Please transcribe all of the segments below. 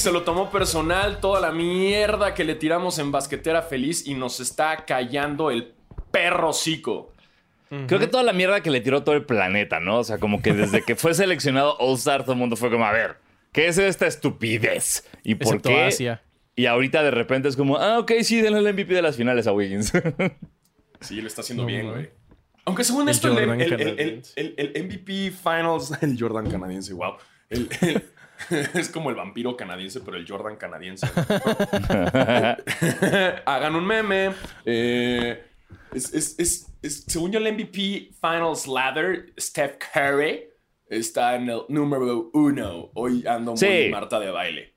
Se lo tomó personal, toda la mierda que le tiramos en basquetera feliz y nos está callando el perro cico. Creo que toda la mierda que le tiró todo el planeta, ¿no? O sea, como que desde que fue seleccionado All-Star, todo el mundo fue como, a ver, ¿qué es esta estupidez? ¿Y por Excepto qué? Asia. Y ahorita de repente es como, ah, ok, sí, denle el MVP de las finales a Wiggins. Sí, lo está haciendo No, bien, no. güey. Aunque según El esto, el, el- el- el- canadiense. el- el MVP Finals, el Jordan canadiense, wow. El- el- es como el vampiro canadiense, pero el Jordan canadiense. Hagan un meme. Eh, es, es- es- es- según yo, el MVP Finals Ladder, Steph Curry está en el número uno. Hoy ando muy Sí. Marta de baile.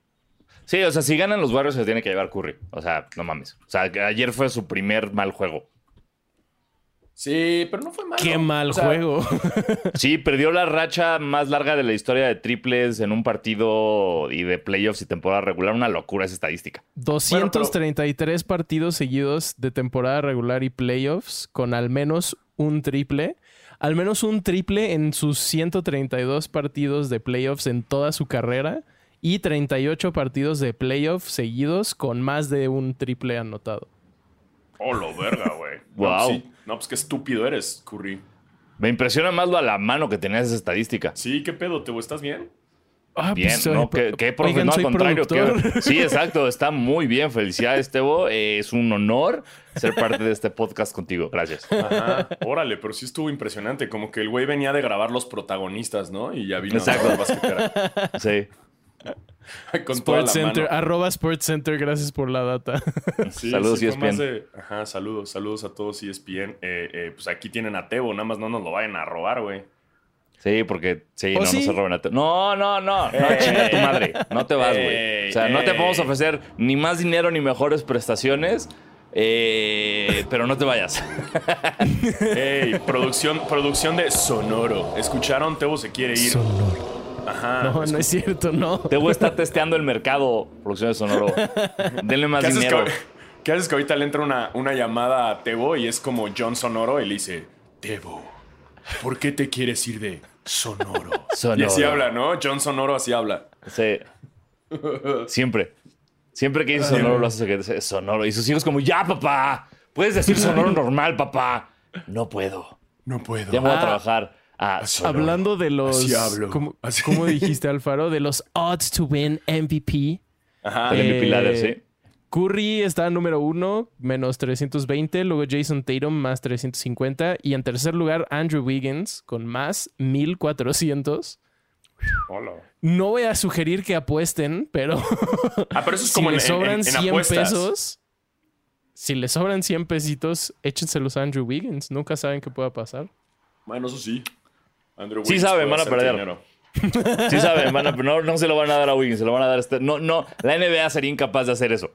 sí, o sea, si ganan los Warriors se tiene que llevar Curry. O sea, no mames. O sea, ayer fue su primer mal juego. Sí, pero no fue malo. Qué mal O sea, juego. Sí, perdió la racha más larga de la historia de triples en un partido y de playoffs y temporada regular. Una locura esa estadística. 233 partidos seguidos de temporada regular y playoffs con al menos un triple. Al menos un triple en sus 132 partidos de playoffs en toda su carrera. Y 38 partidos de playoffs seguidos con más de un triple anotado. Oh, lo verga, güey. Wow. No, pues sí. No, pues qué estúpido eres, Curry. Me impresiona más lo a la mano que tenía esa estadística. Sí, ¿qué pedo? ¿Te estás bien? Ah, Bien, pues, ¿no? eh, ¿Qué, qué profe? oigan, No, al contrario. Sí, exacto. Está muy bien. Felicidades, Tebo. Eh, es un honor ser parte de este podcast contigo. Gracias. Ajá. Órale, pero sí estuvo impresionante. Como que el güey venía de grabar los protagonistas, ¿no? Y ya vino Exacto. a basquetera. Sí. Con toda la Sports Center, mano. arroba Sports Center, gracias por la data. Sí, Saludos, sí, ESPN. de- Ajá, saludos, saludos a todos ESPN. Eh, eh, pues aquí tienen a Tebo, nada más no nos lo vayan a robar, güey. Sí, porque sí, ¿Oh, no, sí? no se roben a te- No, no, no. No, Ey. chinga tu madre. No te vas, Ey, güey. O sea, no te ey. podemos ofrecer ni más dinero ni mejores prestaciones. eh, pero no te vayas. Ey, producción, producción de Sonoro. ¿Escucharon? Tebo se quiere ir. Ajá. No, no es cierto, no. Tebo está testeando el mercado, producción de Sonoro. Denle más ¿Qué haces, dinero. que, qué haces que ahorita le entra una, una llamada a Tebo y es como John Sonoro y le dice, Tebo, ¿por qué te quieres ir de Sonoro? Sonoro. Y así habla, ¿no? John Sonoro así habla. Sí. Siempre. Siempre que dice sonoro lo hace que dice sonoro. Y sus hijos como, ya, papá. Puedes decir sonoro normal, papá. No puedo. No puedo. Ya me voy a Ah. trabajar. Ah. Hablando de los. Así hablo. ¿cómo, Así. cómo dijiste, Alfaro? De los odds to win MVP. Ajá. El MVP Eh, ladder, sí. Curry está número uno, menos 320. Luego Jason Tatum, más 350. Y en tercer lugar, Andrew Wiggins, con más 1400. Hola. No voy a sugerir que apuesten, pero Ah, pero eso es si como en, le en- sobran en- en 100 apuestas. pesos, si le sobran 100 pesitos, échenselos a Andrew Wiggins. Nunca saben qué pueda pasar. Bueno, eso sí. Andrew Sí Wiggins saben, van a perder. dinero. Sí saben, van a- no, no se lo van a dar a Wiggins, se lo van a dar a este. No, no, la NBA sería incapaz de hacer eso.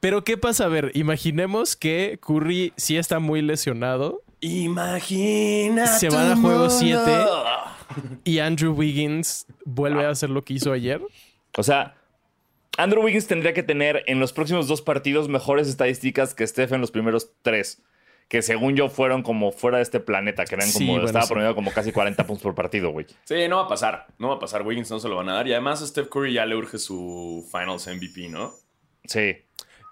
Pero ¿qué pasa? A ver, imaginemos que Curry sí está muy lesionado Imagina. Se van a juego 7 y Andrew Wiggins vuelve a hacer lo que hizo ayer. O sea, Andrew Wiggins tendría que tener en los próximos dos partidos mejores estadísticas que Steph en los primeros tres. Que según yo fueron como fuera de este planeta, que eran Sí, como, bueno, estaba sí. promediando como casi 40 puntos por partido, güey. Sí, no va a pasar. No va a pasar. Wiggins no se lo van a dar. Y además a Steph Curry ya le urge su Finals MVP, ¿no? Sí,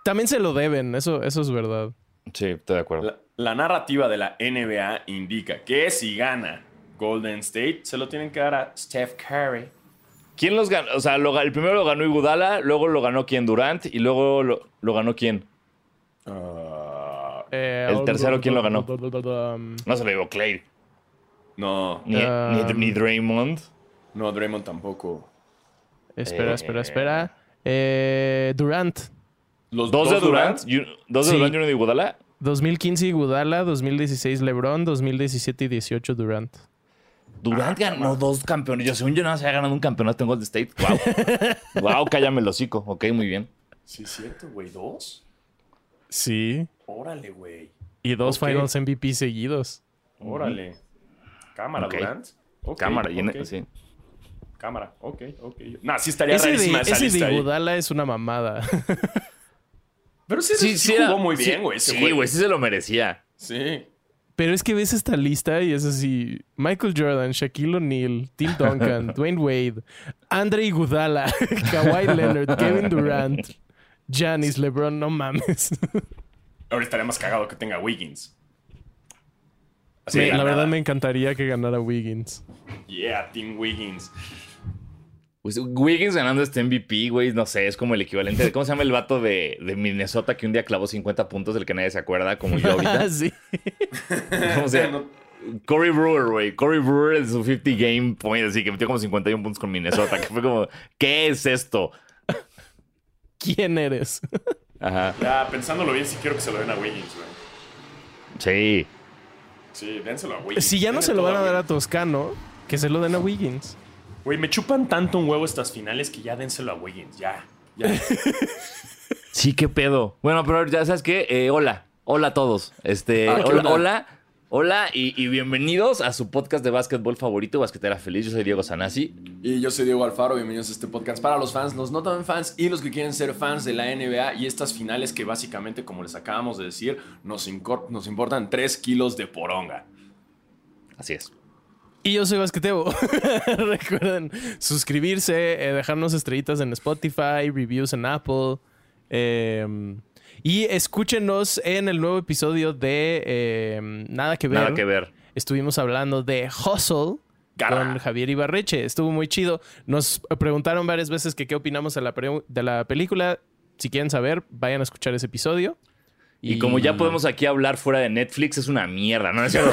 También se lo deben, eso, eso es verdad. sí, estoy de acuerdo. La, la narrativa de la NBA indica que si gana Golden State, se lo tienen que dar a Steph Curry. ¿Quién los ganó? O sea, lo el primero lo ganó Iguodala, luego lo ganó quién Durant y luego lo, lo ganó quién. Ah, Eh, ¿El tercero quién lo ganó? No se lo digo Clay. no, Ni, Um, ni, ni Draymond. no, Draymond tampoco. espera, Eh, espera, espera. Eh, Durant. Los Dos, de Durant, dos de Sí. Durant y uno de Iguodala. 2015 Iguodala, 2016 LeBron, 2017 y 18 Durant. Durant ganó dos campeones. Yo, según yo, no se había ganado un campeonato en Golden State. Wow. wow, cállame el hocico. Ok, muy bien. Sí, es cierto, güey. ¿Dos? Sí. Órale, güey. Y dos. Finals MVP seguidos. Órale. Cámara, Ok. Durant. Ok, Cámara. ok. sí. Cámara. Ok, ok. Nah, sí estaría Ese de, rarísima esa ese lista de. Iguodala es una mamada. Pero sí, sí, jugó era- muy bien, güey. Sí, güey, sí se lo merecía. Sí. Pero es que ves esta lista y es así: Michael Jordan, Shaquille O'Neal, Tim Duncan, Dwayne Wade, Andre Iguodala, Kawhi Leonard, Kevin Durant, Giannis, LeBron, no mames. Ahora estaría más cagado que tenga Wiggins. Así Me- de la nada. verdad me encantaría que ganara Wiggins. Yeah, Team Wiggins. Pues, Wiggins ganando este MVP, güey, no sé, es como el equivalente de. ¿Cómo se llama el vato de, de Minnesota que un día clavó 50 puntos del que nadie se acuerda, como yo ahorita? sí. ¿Cómo se llama? Corey Brewer, güey. Corey Brewer en su 50 game point, así que metió como 51 puntos con Minnesota, que fue como, ¿qué es esto? ¿Quién eres? Ajá. Ya, pensándolo bien, sí quiero que se lo den a Wiggins, güey. Sí. Sí, dénselo a Wiggins. si ya no Denle se lo van a dar a. Toscano, que se lo den a Wiggins. Güey, me chupan tanto un huevo estas finales que ya dénselo a Wiggins. Ya, ya. Sí, qué pedo. Bueno, pero ya sabes qué, Eh, hola. Hola a todos. Este, Ah, ¿qué hola, hola. Hola y, y bienvenidos a su podcast de básquetbol favorito, Basquetera Feliz. Yo soy Diego Sanasi. Y yo soy Diego Alfaro, bienvenidos a este podcast para los fans, los no tan fans y los que quieren ser fans de la NBA y estas finales que básicamente, como les acabamos de decir, nos, nos importan 3 kilos de poronga. Así es. Y yo soy Basqueteo. Recuerden suscribirse, eh, dejarnos estrellitas en Spotify, reviews en Apple. eh, y escúchenos en el nuevo episodio de eh, Nada que ver. Nada que ver. Estuvimos hablando de Hustle con Javier Ibarreche. Estuvo muy chido. Nos preguntaron varias veces que qué opinamos de la, de la película. Si quieren saber, vayan a escuchar ese episodio. Y como ya podemos aquí hablar fuera de Netflix, es una mierda, ¿no? Es.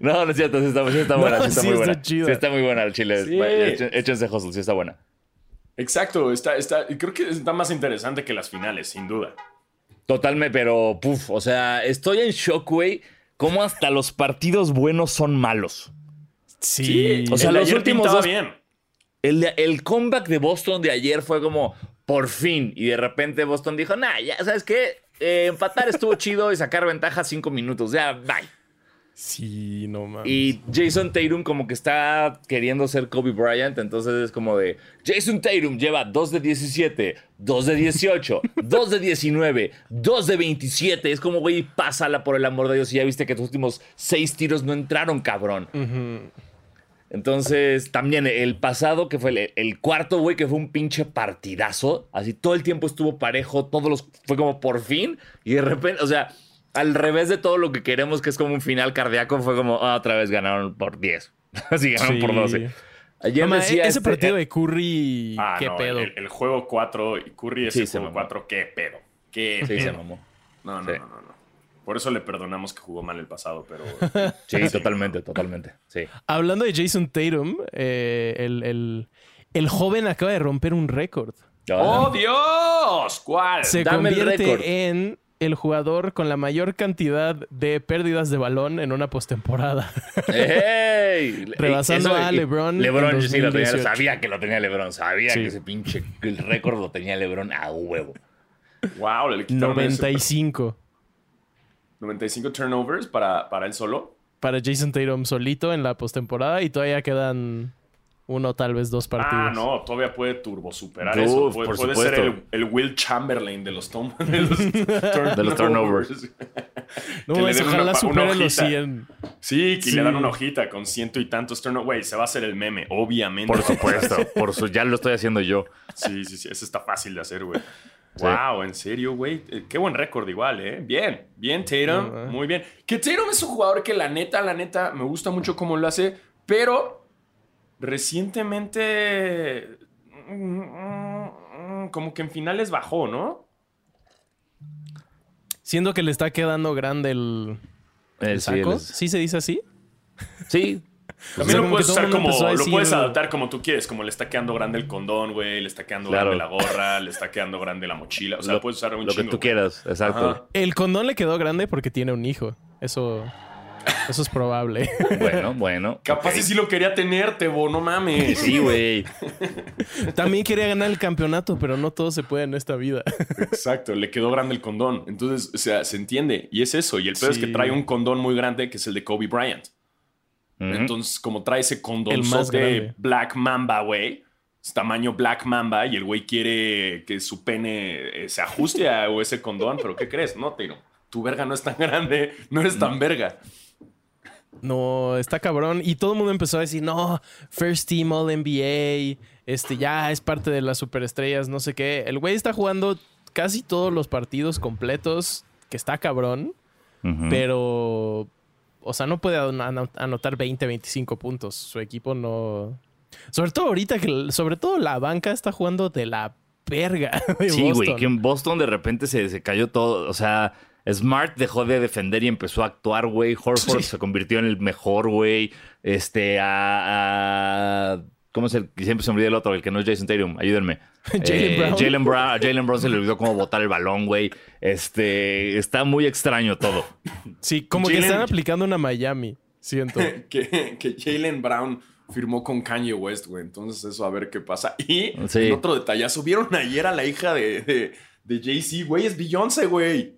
No, no es cierto, sí está, sí está buena, No, sí está sí muy está buena. chida. Sí está muy buena el chile. Échense hustle, sí está buena. Exacto, está, está, creo que está más interesante que las finales, sin duda. Totalmente, pero puf, o sea, estoy en shock, güey. Cómo hasta los partidos buenos son malos. Sí. O sea, El los ayer últimos dos- bien. El, el comeback de Boston de ayer fue como, por fin. Y de repente Boston dijo, nah, ya, ¿sabes qué? Eh, empatar estuvo chido y sacar ventaja cinco minutos. Ya, bye. Sí, no mames. Y Jason Tatum como que está queriendo ser Kobe Bryant, entonces es como de Jason Tatum lleva 2 de 17, 2 de 18, 2 de 19, 2 de 27. Es como, güey, pásala por el amor de Dios y ya viste que tus últimos 6 tiros no entraron, cabrón. Entonces, también el pasado, que fue el, el cuarto, güey, que fue un pinche partidazo. Así todo el tiempo estuvo parejo, todos los. Fue como por fin. Y de repente, o sea, al revés de todo lo que queremos, que es como un final cardíaco, fue como ah, otra vez ganaron por 10. Así ganaron Sí. por 12. Ayer No, decía ese este- partido de Curry, Ah, qué no, pedo. El, el juego 4 y Curry ese Sí, juego mamó. 4, qué pedo. Qué Sí, se pedo. mamó. No, no, Sí. no, no, no. Por eso le perdonamos que jugó mal el pasado, pero. Sí, totalmente, totalmente. Sí. Hablando de Jason Tatum, eh, el, el- el joven acaba de romper un récord. ¡Oh, Dios! ¿Cuál? Se Dame el récord. convierte en el jugador con la mayor cantidad de pérdidas de balón en una postemporada. ¡Ey! Rebasando a LeBron LeBron, en sí, lo tenía, 2018. sabía que lo tenía LeBron. Sabía Sí. que ese pinche el récord lo tenía LeBron a huevo. Wow, le quitaron ese- 95 95 turnovers para, para él solo. para Jason Tatum solito en la postemporada y todavía quedan uno, tal vez dos partidos. Ah, no, todavía puede turbo superar Uf, eso. Puede, por puede ser el, el Will Chamberlain de los, tom- de los, turnovers. De los turnovers. No, que le ojalá supere una los hojita. 100. Sí, que Sí. le dan una hojita con ciento y tantos turnovers. Güey, se va a hacer el meme, obviamente. Por supuesto, por su, ya lo estoy haciendo yo. Sí, sí, sí. Eso está fácil de hacer, güey. Sí. Wow, en serio, güey. Eh, Qué buen récord igual, ¿eh? Bien, bien, Tatum. Eh. Muy bien. Que Tatum es un jugador que la neta, la neta, me gusta mucho cómo lo hace, pero recientemente como que en finales bajó, ¿no? Siendo que le está quedando grande el, Eh, el saco. ¿Sí se dice así? sí, También sea, lo puedes usar como, lo decir- puedes adaptar como tú quieres, como le está quedando grande el condón, güey, le está quedando Claro. grande la gorra, le está quedando grande la mochila, o sea, lo, puedes usar un lo que tú güey. quieras, exacto. Ajá. El condón le quedó grande porque tiene un hijo. Eso, eso es probable. Bueno, bueno. Capaz si sí lo quería tener, Tebo, no mames. Sí, güey. También quería ganar el campeonato, pero no todo se puede en esta vida. Exacto, le quedó grande el condón. Entonces, o sea, se entiende. Y es eso. Y el peor es que trae un condón muy grande que es el de Kobe Bryant. Entonces, como trae ese condón El más grande. Black Mamba, güey. es tamaño Black Mamba y el güey quiere que su pene eh, se ajuste a ese condón, pero ¿qué crees? No, Tino. Tu verga no es tan grande, no eres tan verga. No, está cabrón. Y todo el mundo empezó a decir, no, First Team All NBA, este ya es parte de las superestrellas, no sé qué. El güey está jugando casi todos los partidos completos, que está cabrón, pero, o sea, no puede ano- anotar 20, 25 puntos. Su equipo no... Sobre todo ahorita que, sobre todo la banca está jugando de la verga de Sí, güey, que en Boston de repente se, se cayó todo. O sea, Smart dejó de defender y empezó a actuar, güey. Horford Sí. se convirtió en el mejor, güey. Este, a. a- ¿Cómo es el? Siempre se me olvida el otro, el que no es Jason Tatum. Ayúdenme. Jalen Brown. Jalen Brown. A Jalen Brown se le olvidó cómo botar el balón, güey. Este, está muy extraño todo. Sí, como que están aplicando una Miami, siento. que, que Jalen Brown firmó con Kanye West, güey. Entonces, eso a ver qué pasa. Y Sí. en otro detallazo, ¿vieron ayer a la hija de, de, de Jay-Z? Güey, es Beyoncé, güey.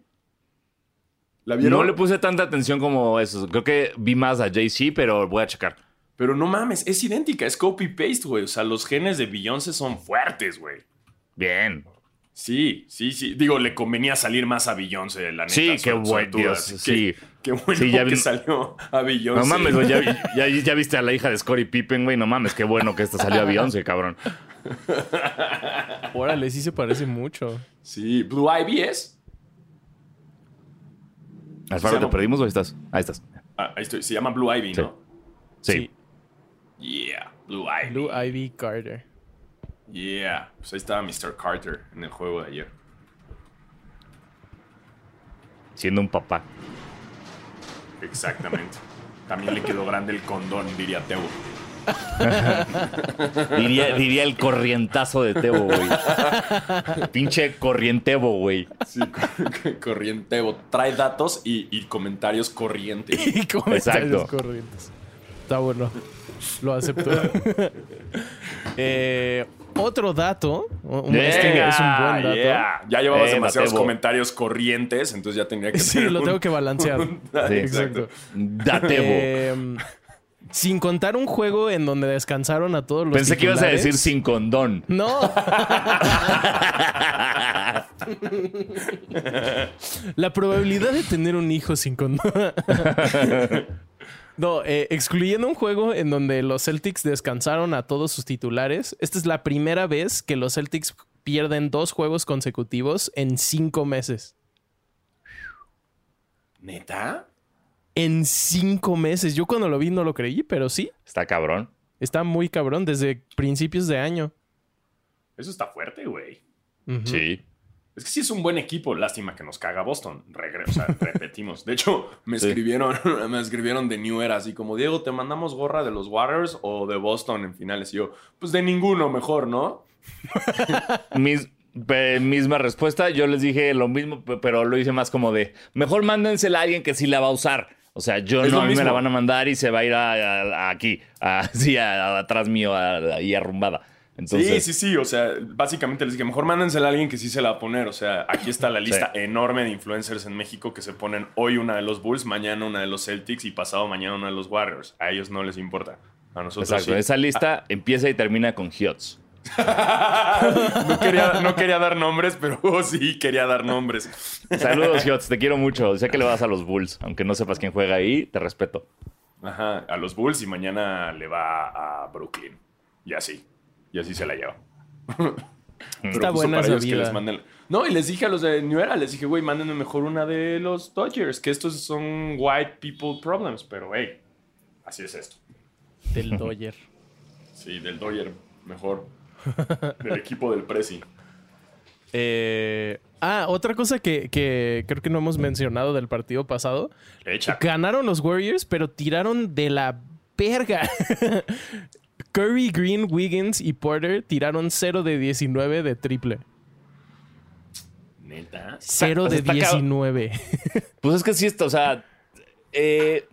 ¿La vieron? No le puse tanta atención como eso. Creo que vi más a Jay-Z, pero voy a checar. Pero no mames, es idéntica, es copy-paste, güey. O sea, los genes de Beyoncé son fuertes, güey. Bien. Sí, sí, sí. Digo, le convenía salir más a Beyoncé, la neta. Sí, qué buen Dios, sí. que- Qué bueno Sí, ya que salió a Beyoncé. No mames, güey. Ya, ya- ya viste a la hija de Scottie Pippen, güey. No mames, qué bueno que esta salió a Beyoncé, cabrón. Órale, sí se parece mucho. Sí, Blue Ivy es. Alfaro, ¿te perdimos o ahí estás? Ahí estás. Ah, ahí estoy. Se llama Blue Ivy, Sí. ¿no? Sí. Yeah, Blue Ivy. Blue Ivy Carter. Yeah. Pues ahí estaba Mr. Carter en el juego de ayer. Siendo un papá. Exactamente. También le quedó grande el condón, diría Teo. Diría, diría el corrientazo de Tebo, güey. Pinche corrientebo, güey. Sí, corrienteo. Trae datos y, y comentarios corrientes. Y comentarios Exacto. corrientes. Está bueno. Lo acepto. Eh, otro dato. un- este Venga, es un buen dato. Yeah. Ya llevabas Eh, demasiados comentarios corrientes, entonces ya tendría que Sí, tener lo un- tengo que balancear. Sí. Exacto. Datebo. Eh, sin contar un juego en donde descansaron a todos los Pensé que ibas a decir sin condón. No. La probabilidad de tener un hijo sin condón. No, eh, excluyendo un juego en donde los Celtics descansaron a todos sus titulares, esta es la primera vez que los Celtics pierden dos juegos consecutivos en cinco meses. ¿Neta? En cinco meses. Yo cuando lo vi no lo creí, pero sí. Está cabrón. Está muy cabrón desde principios de año. Eso está fuerte, güey. Sí. Es que sí es un buen equipo. Lástima que nos caga Boston. Regre- o sea, repetimos. De hecho, me Sí. escribieron, me escribieron de New Era así como, Diego, ¿te mandamos gorra de los Warriors o de Boston en finales? Y yo, pues de ninguno mejor, ¿no? Mis- misma respuesta. Yo les dije lo mismo, pe- pero lo hice más como de mejor mándensela a alguien que sí la va a usar. O sea, yo Es no, lo a mí me la van a mandar y se va a ir a, a- a aquí, así, atrás mío, a- ahí arrumbada. Entonces, sí, sí, sí. O sea, básicamente les dije, mejor mándensela a alguien que sí se la va a poner. O sea, aquí está la lista enorme de influencers en México que se ponen hoy una de los Bulls, mañana una de los Celtics y pasado mañana una de los Warriors. A ellos no les importa. A nosotros Exacto. sí. Esa lista empieza y termina con Hiots. no, quería, no quería dar nombres, pero sí quería dar nombres. Saludos, Hiots. Te quiero mucho. Sé que le vas a los Bulls. Aunque no sepas quién juega ahí, te respeto. Ajá, a los Bulls y mañana le va a Brooklyn. Y así. Y así se la lleva. Está buena para esa ellos que vida. les manden- No, y les dije a los de New Era, les dije, güey, mándenme mejor una de los Dodgers, que estos son white people problems, pero hey, así es esto. Del Dodger. Sí, del Dodger, mejor. del equipo del Prezi. Eh, ah, otra cosa que, que creo que no hemos mencionado del partido pasado. Echa. Ganaron los Warriors, pero tiraron de la verga. Curry, Green, Wiggins y Porter tiraron 0 de 19 de triple. Neta. 0 o sea, de está cab- 19. Pues es que sí, está, o sea, eh,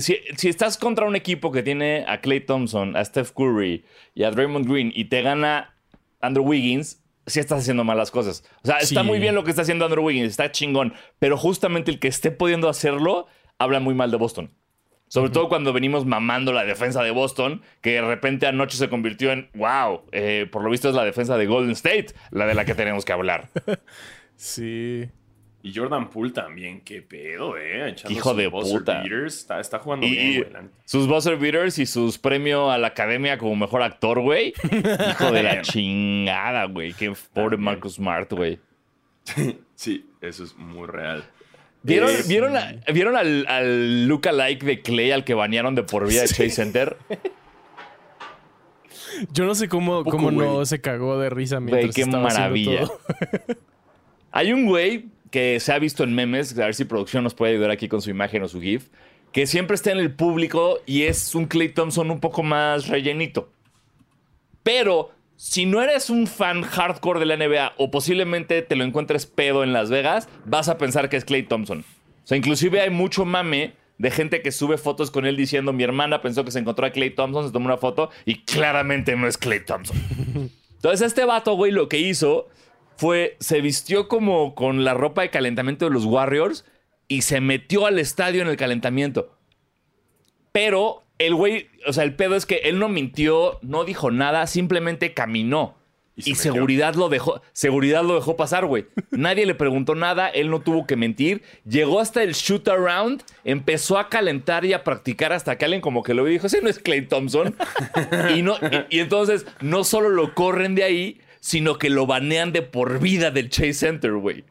si, si estás contra un equipo que tiene a Clay Thompson, a Steph Curry y a Draymond Green y te gana Andrew Wiggins, sí estás haciendo malas cosas. O sea, está Sí. muy bien lo que está haciendo Andrew Wiggins, está chingón, pero justamente el que esté pudiendo hacerlo habla muy mal de Boston. Sobre todo cuando venimos mamando la defensa de Boston, que de repente anoche se convirtió en, wow, eh, por lo visto es la defensa de Golden State, la de la que tenemos que hablar. Sí. Y Jordan Poole también, qué pedo, eh. Echando Hijo de puta. beaters. Está, está jugando Y bien, güey. sus buzzer beaters y sus premios a la academia como mejor actor, güey. Hijo de la chingada, güey. Qué pobre. Marcus Smart, güey. Sí, eso es muy real. ¿Vieron, ¿vieron, a- ¿vieron al, al lookalike de Clay al que banearon de por vida de Chase Center? Yo no sé cómo, Poco, cómo no se cagó de risa mientras Güey, qué estaba haciendo maravilla. todo. Hay un güey que se ha visto en memes, a ver si producción nos puede ayudar aquí con su imagen o su GIF, que siempre está en el público y es un Clay Thompson un poco más rellenito. Pero si no eres un fan hardcore de la NBA o posiblemente te lo encuentres pedo en Las Vegas, vas a pensar que es Clay Thompson. O sea, inclusive hay mucho mame de gente que sube fotos con él diciendo mi hermana pensó que se encontró a Clay Thompson, se tomó una foto y claramente no es Clay Thompson. Entonces este vato, güey, lo que hizo fue, se vistió como con la ropa de calentamiento de los Warriors y se metió al estadio en el calentamiento. Pero el güey, o sea, el pedo es que él no mintió, no dijo nada, simplemente caminó. Y Y, se metió. seguridad lo dejó, seguridad lo dejó pasar, güey. Nadie le preguntó nada, él no tuvo que mentir. Llegó hasta el shoot around, empezó a calentar y a practicar hasta que alguien como que lo dijo, ese no es Clay Thompson. y, no, y, y entonces no solo lo corren de ahí, sino que lo banean de por vida del Chase Center, güey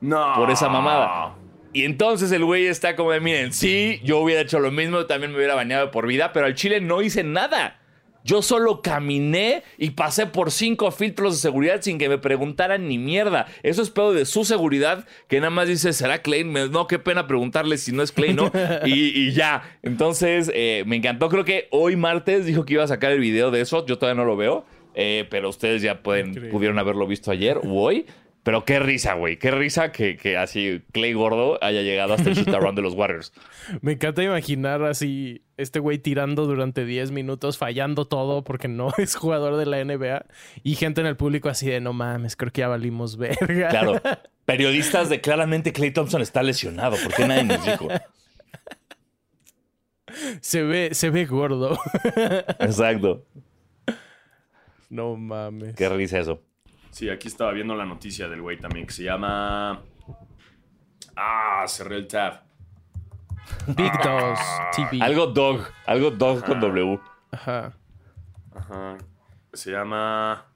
No. por esa mamada. Y entonces el güey está como de, miren, sí, yo hubiera hecho lo mismo, también me hubiera bañado por vida, pero al chile no hice nada. Yo solo caminé y pasé por cinco filtros de seguridad sin que me preguntaran ni mierda. Eso es pedo de su seguridad, que nada más dice, ¿será Clay? No, qué pena preguntarle si no es Clay, ¿no? y, y ya. Entonces, eh, me encantó. Creo que hoy martes dijo que iba a sacar el video de eso. Yo todavía no lo veo, eh, pero ustedes ya pueden, Increíble. pudieron haberlo visto ayer o hoy. Pero qué risa, güey. Qué risa que, que así Clay Gordo haya llegado hasta el shoot around de los Warriors. Me encanta imaginar así este güey tirando durante 10 minutos, fallando todo porque no es jugador de la NBA y gente en el público así de no mames, creo que ya valimos verga. Claro. Periodistas de claramente Clay Thompson está lesionado. ¿Por qué nadie nos dijo? Se ve, se ve gordo. Exacto. No mames. Qué risa eso. Sí, aquí estaba viendo la noticia del güey también que se llama. Ah, cerré el tab. Big Dogs TV. Algo dog. Algo dog con W. Ajá. Ajá. Se llama.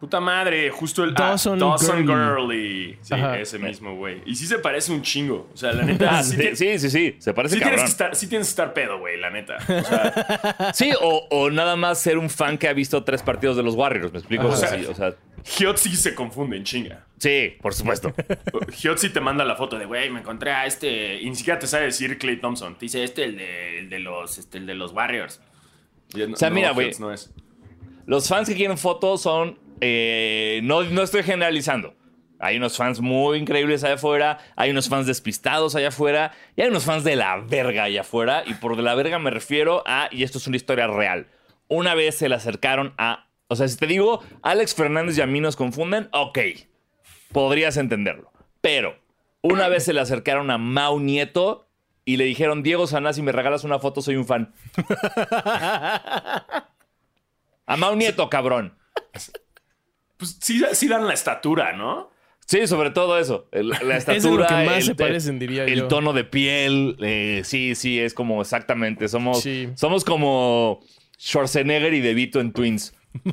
Puta madre, justo el. Dawson ah, Dawson Gurley. Sí, Ajá. ese mismo güey. Y sí se parece un chingo. O sea, la neta. Sí, sí, sí, sí, sí. Se parece sí tienes cabrón. que estar, sí tienes que estar pedo, güey, la neta. O sea, Sí, o, o nada más ser un fan que ha visto tres partidos de los Warriors. ¿Me explico? O sea, sí, o sea, Hyotzi se confunde en chinga. sí, por supuesto. Hyotzi te manda la foto de, güey, me encontré a este. Y ni siquiera te sabe decir Clay Thompson. Te dice, este, el de, el de, los, este, el de los Warriors. Y O sea, no, mira, güey. No es. Los fans que quieren fotos son. Eh, no, no estoy generalizando. Hay unos fans muy increíbles allá afuera, hay unos fans despistados allá afuera, y hay unos fans de la verga allá afuera. Y por de la verga me refiero a, y esto es una historia real. Una vez se le acercaron a. O sea, si te digo, Alex Fernández y a mí nos confunden, ok, podrías entenderlo. Pero una vez se le acercaron a Mau Nieto y le dijeron, Diego Sanás, si me regalas una foto, soy un fan. A Mau Nieto, cabrón. Pues sí, sí dan la estatura, ¿no? Sí, sobre todo eso. La estatura. Es lo que más el, se parecen, diría el yo. tono de piel. eh, sí, sí, es como exactamente. Somos, Sí. somos como Schwarzenegger y De Vito en Twins.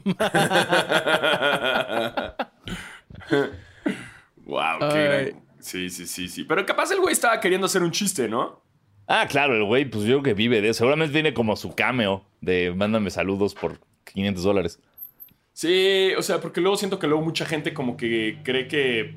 Wow, qué gran- Sí, sí, sí, sí. Pero capaz el güey estaba queriendo hacer un chiste, ¿no? Ah, claro, el güey, pues yo creo que vive de eso. Seguramente tiene como su cameo de mándame saludos por 500 dólares. Sí, o sea, porque luego siento que luego mucha gente como que cree que,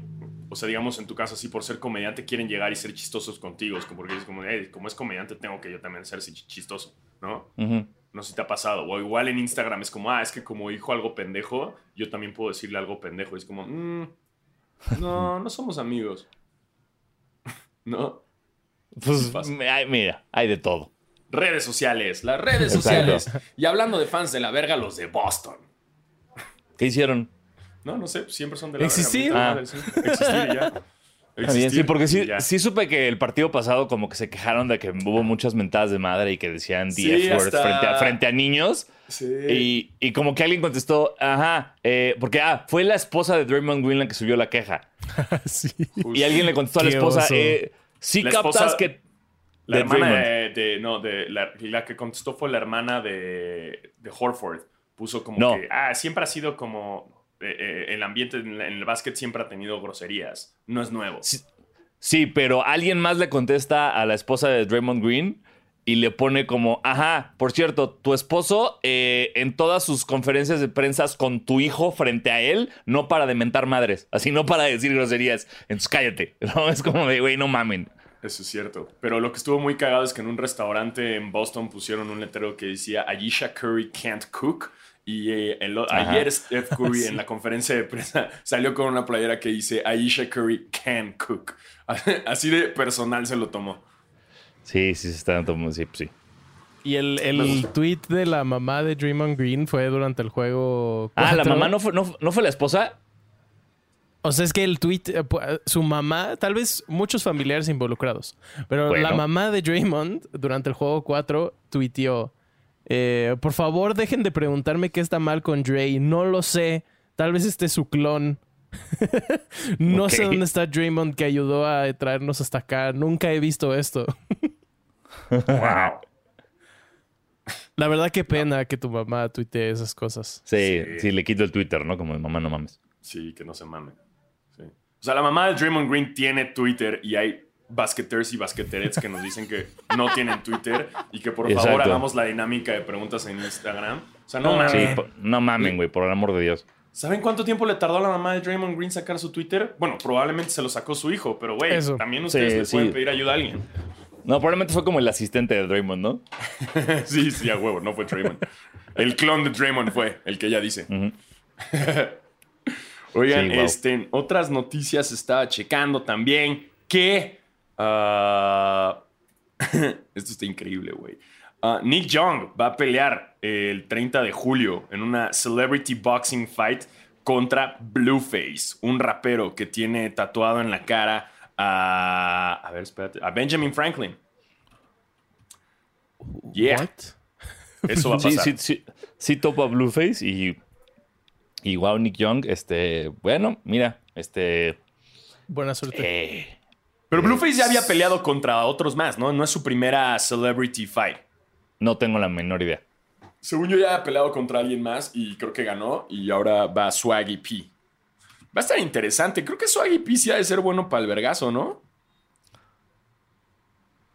o sea, digamos en tu caso, así por ser comediante quieren llegar y ser chistosos contigo. Es como porque es como, "Ey, como es comediante tengo que yo también ser chistoso, ¿no? No sé si te ha pasado. O igual en Instagram es como, ah, es que como dijo algo pendejo, yo también puedo decirle algo pendejo. Y es como, "Mm, no, no somos amigos. ¿No? Pues mira, hay de todo. Redes sociales, las redes Exacto. sociales. Y hablando de fans de la verga, los de Boston. ¿Qué hicieron? No, no sé, siempre son de la Existir. verga. Ah. Existir y ya. Bien, sí, existir porque sí, ya. sí supe que el partido pasado como que se quejaron de que hubo muchas mentadas de madre y que decían Sí, the hasta- frente, a, frente a niños. Sí. Y, y como que alguien contestó, ajá, eh, porque ah, fue la esposa de Draymond Green la que subió la queja. sí. Y alguien le contestó a la esposa, eh, sí La captas esposa- que... La de hermana de- No, de. La, la que contestó fue la hermana de, de Horford. Puso como No. que. Ah, siempre ha sido como. eh, eh, el ambiente en, el básquet siempre ha tenido groserías. No es nuevo. Sí, sí, pero alguien más le contesta a la esposa de Draymond Green y le pone como, ajá, por cierto, tu esposo eh, en todas sus conferencias de prensa con tu hijo frente a él, no para de mentar madres, así no para decir groserías. Entonces cállate. No, es como de, güey, no mamen. Eso es cierto. Pero lo que estuvo muy cagado es que en un restaurante en Boston pusieron un letrero que decía Ayesha Curry can't cook. Y eh, el ayer Steph Curry Sí. en la conferencia de prensa salió con una playera que dice Ayesha Curry can cook. Así de personal se lo tomó. Sí, sí, se está tomando, sí, sí. Y el, el tweet de la mamá de Draymond Green fue durante el juego. Ah, la cuatro. mamá no fue, no, no fue la esposa. O sea, es que el tweet, eh, su mamá, tal vez muchos familiares involucrados, pero Bueno. la mamá de Draymond durante el juego 4 tuiteó, eh, por favor dejen de preguntarme qué está mal con Dre, no lo sé, tal vez esté su clon. no sé dónde está Draymond que ayudó a traernos hasta acá, nunca he visto esto. Wow. La verdad qué pena que tu mamá tuitee esas cosas. Sí, Sí. sí, le quito el Twitter, ¿no? Como de mamá, no mames. Sí, que no se mame. Sí. O sea, la mamá de Draymond Green tiene Twitter y hay basqueters y basqueterets que nos dicen que no tienen Twitter y que por favor Exacto. hagamos la dinámica de preguntas en Instagram. O sea, no mames. Sí, no mamen, güey, por el amor de Dios. ¿Saben cuánto tiempo le tardó a la mamá de Draymond Green sacar su Twitter? Bueno, probablemente se lo sacó su hijo, pero güey, también ustedes Sí, le sí. pueden pedir ayuda a alguien. No, probablemente fue como el asistente de Draymond, ¿no? sí, sí, a huevo, no fue Draymond. El clon de Draymond fue el que ella dice. Oigan, Sí, wow. este, otras noticias estaba checando también que. Ah, esto está increíble, güey. Ah, Nick Young va a pelear el 30 de julio en una Celebrity Boxing Fight contra Blueface, un rapero que tiene tatuado en la cara a. A ver, espérate. A Benjamin Franklin. Yeah, What? eso va a Sí, pasar. sí, sí, sí topa Blueface y, y wow, Nick Young, este, bueno, mira, este, Buena suerte. eh, Pero Blueface ya había peleado contra otros más, ¿no? No es su primera Celebrity Fight. no tengo la menor idea. Según yo ya ha peleado contra alguien más y creo que ganó y ahora va Swaggy P. Va a estar interesante. Creo que Swaggy P sí ha de ser bueno para el vergazo, ¿no?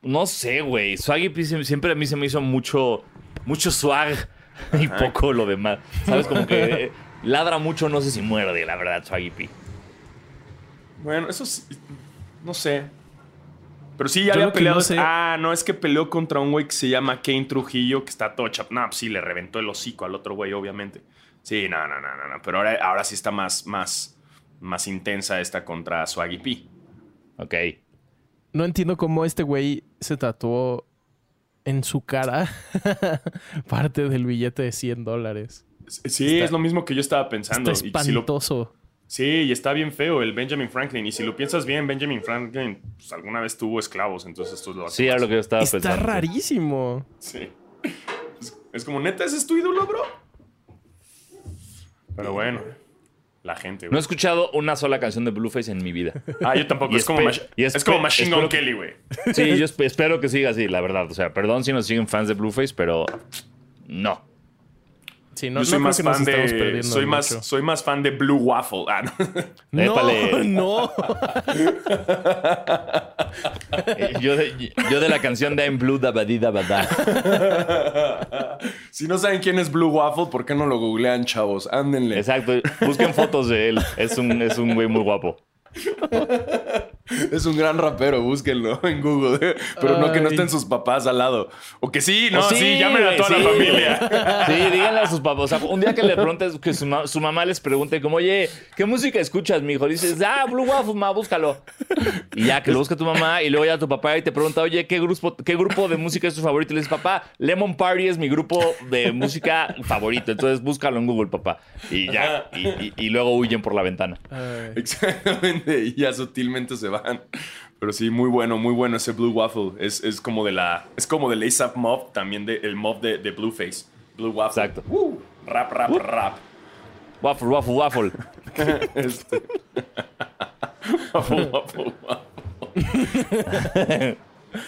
No sé, güey, Swaggy P sie- siempre a mí se me hizo mucho, mucho swag y poco lo demás. ¿Sabes? Como que eh, ladra mucho, no sé si muerde, la verdad, Swaggy P. Bueno, eso sí. No sé. Pero sí, ya Yo había peleado. no sé- Ah, no, es que peleó contra un güey que se llama Kane Trujillo, que está todo chap. No, pues sí, le reventó el hocico al otro güey, obviamente. Sí, no, no, no, no. no. Pero ahora, ahora sí está más, más, más intensa esta contra Swaggy P. Ok. No entiendo cómo este güey se tatuó en su cara parte del billete de 100 dólares. Sí, Está- es lo mismo que yo estaba pensando. Está Y si lo- espantoso. Sí, y está bien feo el Benjamin Franklin. Y si lo piensas bien, Benjamin Franklin pues, alguna vez tuvo esclavos, entonces esto es lo hace Sí, era más. lo que yo estaba Está pensando. rarísimo. Sí. Es, es como, neta, ese es tu ídolo, bro. Pero bueno, la gente, No he güey. escuchado una sola canción de Blueface en mi vida. Ah, yo tampoco. Y es, como es como Machine Gun Kelly, güey. Sí, yo esp- espero que siga así, la verdad. O sea, perdón si nos siguen fans de Blueface, pero no. Sí, no, yo soy más fan de. Soy más, mucho. soy más fan de Blue Waffle. Ah, no. No, Épale. no. Eh, Yo de, yo de la canción de I'm Blue Dabadida Bada. si no saben quién es Blue Waffle, ¿por qué no lo googlean, chavos? Ándenle. Exacto. Busquen fotos de él. Es un, es un güey muy guapo. Es un gran rapero, búsquenlo en Google. Pero no que no estén sus papás al lado. O que sí, no, sí, llamen a toda la sí. familia. Sí, díganle a sus papás. O sea, un día que le preguntes, que su, ma- su mamá les pregunte, como, oye, ¿qué música escuchas, mijo? Dices, ah, Blue Waffle, ma, búscalo. Y ya que lo busca tu mamá, y luego ya tu papá y te pregunta, oye, ¿qué grupo, qué grupo de música es tu favorito? Y le dices, papá, Lemon Party es mi grupo de música favorito. Entonces búscalo en Google, papá. Y ya. Y, y- y luego huyen por la ventana. Ay. Exactamente. Y ya sutilmente se van. Pero sí, muy bueno, muy bueno ese Blue Waffle. Es, es como de la. Es como del ASAP Mob, también de, el mob de, de Blueface. Blue Waffle. Exacto. Uh, rap, rap, rap. Waffle, waffle, waffle. Este. waffle, waffle, waffle.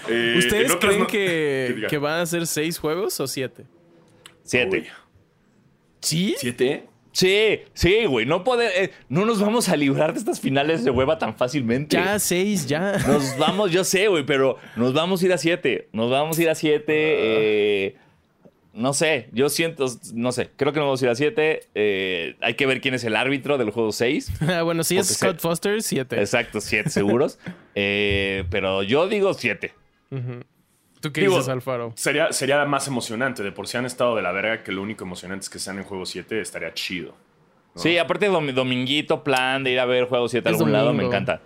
Eh, ¿Ustedes creen no- que, que van a ser seis juegos o siete? Siete. Uy, ¿Sí? ¿Siete? Sí, sí, güey. No, poder, eh, no nos vamos a librar de estas finales de hueva tan fácilmente. Ya, seis, ya. Nos vamos, yo sé, güey, pero nos vamos a ir a siete. Nos vamos a ir a siete. eh, no sé, yo siento, no sé, creo que nos vamos a ir a siete. eh, hay que ver quién es el árbitro del juego 6. Ah, bueno, si es Scott se- Foster, siete. Exacto, siete seguros. Eh, pero yo digo siete. ¿Tú qué Digo, dices, Alfaro? Sería, sería más emocionante. De por si han estado de la verga, que lo único emocionante es que sean en juego 7, estaría chido. Sí, aparte dom- dominguito, plan de ir a ver juego 7 a algún lado, me encanta.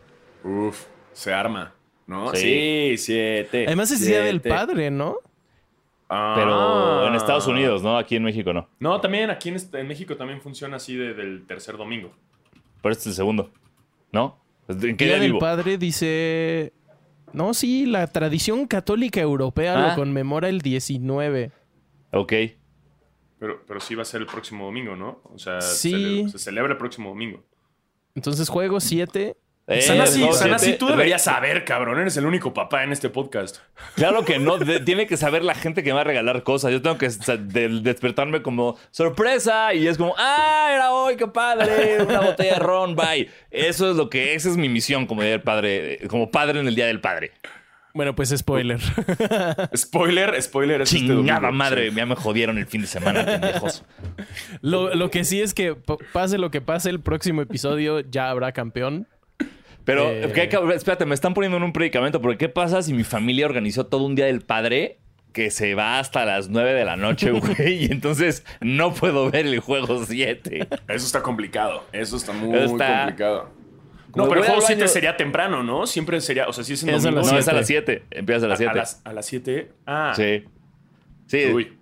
Uf, se arma, ¿no? Sí. Sí, 7. Además es Día del Padre, ¿no? Pero en Estados Unidos, ¿no? Aquí en México no. No, también aquí en, México también funciona así de- del tercer domingo. Pero este es el segundo. ¿No? ¿En qué Día día del vivo? Padre dice... No, sí, la tradición católica europea Ah. lo conmemora el 19. Ok. Pero, pero sí va a ser el próximo domingo, ¿no? O sea, Sí. cele- se celebra el próximo domingo. Entonces juego 7. Eh, Sanasi, no, Sanasi, siete- tú deberías saber, cabrón. Eres el único papá en este podcast. Claro que no. de- tiene que saber la gente que me va a regalar cosas. Yo tengo que de- despertarme como sorpresa y es como, ah, era hoy, qué padre, una botella de ron, bye. Eso es lo que, esa es mi misión como día del padre, como padre en el día del padre. Bueno, pues spoiler. Spoiler, spoiler. Es este Chingada domingo. madre, ya me jodieron el fin de semana, pendejos. lo, lo que sí es que pase lo que pase, el próximo episodio ya habrá campeón. Pero, Eh. ¿qué- espérate, me están poniendo en un predicamento, porque ¿qué pasa si mi familia organizó todo un día del padre que se va hasta las 9 de la noche, güey? y entonces no puedo ver el juego 7. Eso está complicado. Eso está muy Está- complicado. No, pero el juego al 7 baño- sería temprano, ¿no? Siempre sería, o sea, si es en domingo. las No, es a siete. las 7. Empiezas a las 7. A las, a las 7. Ah. Sí. Sí. Uy.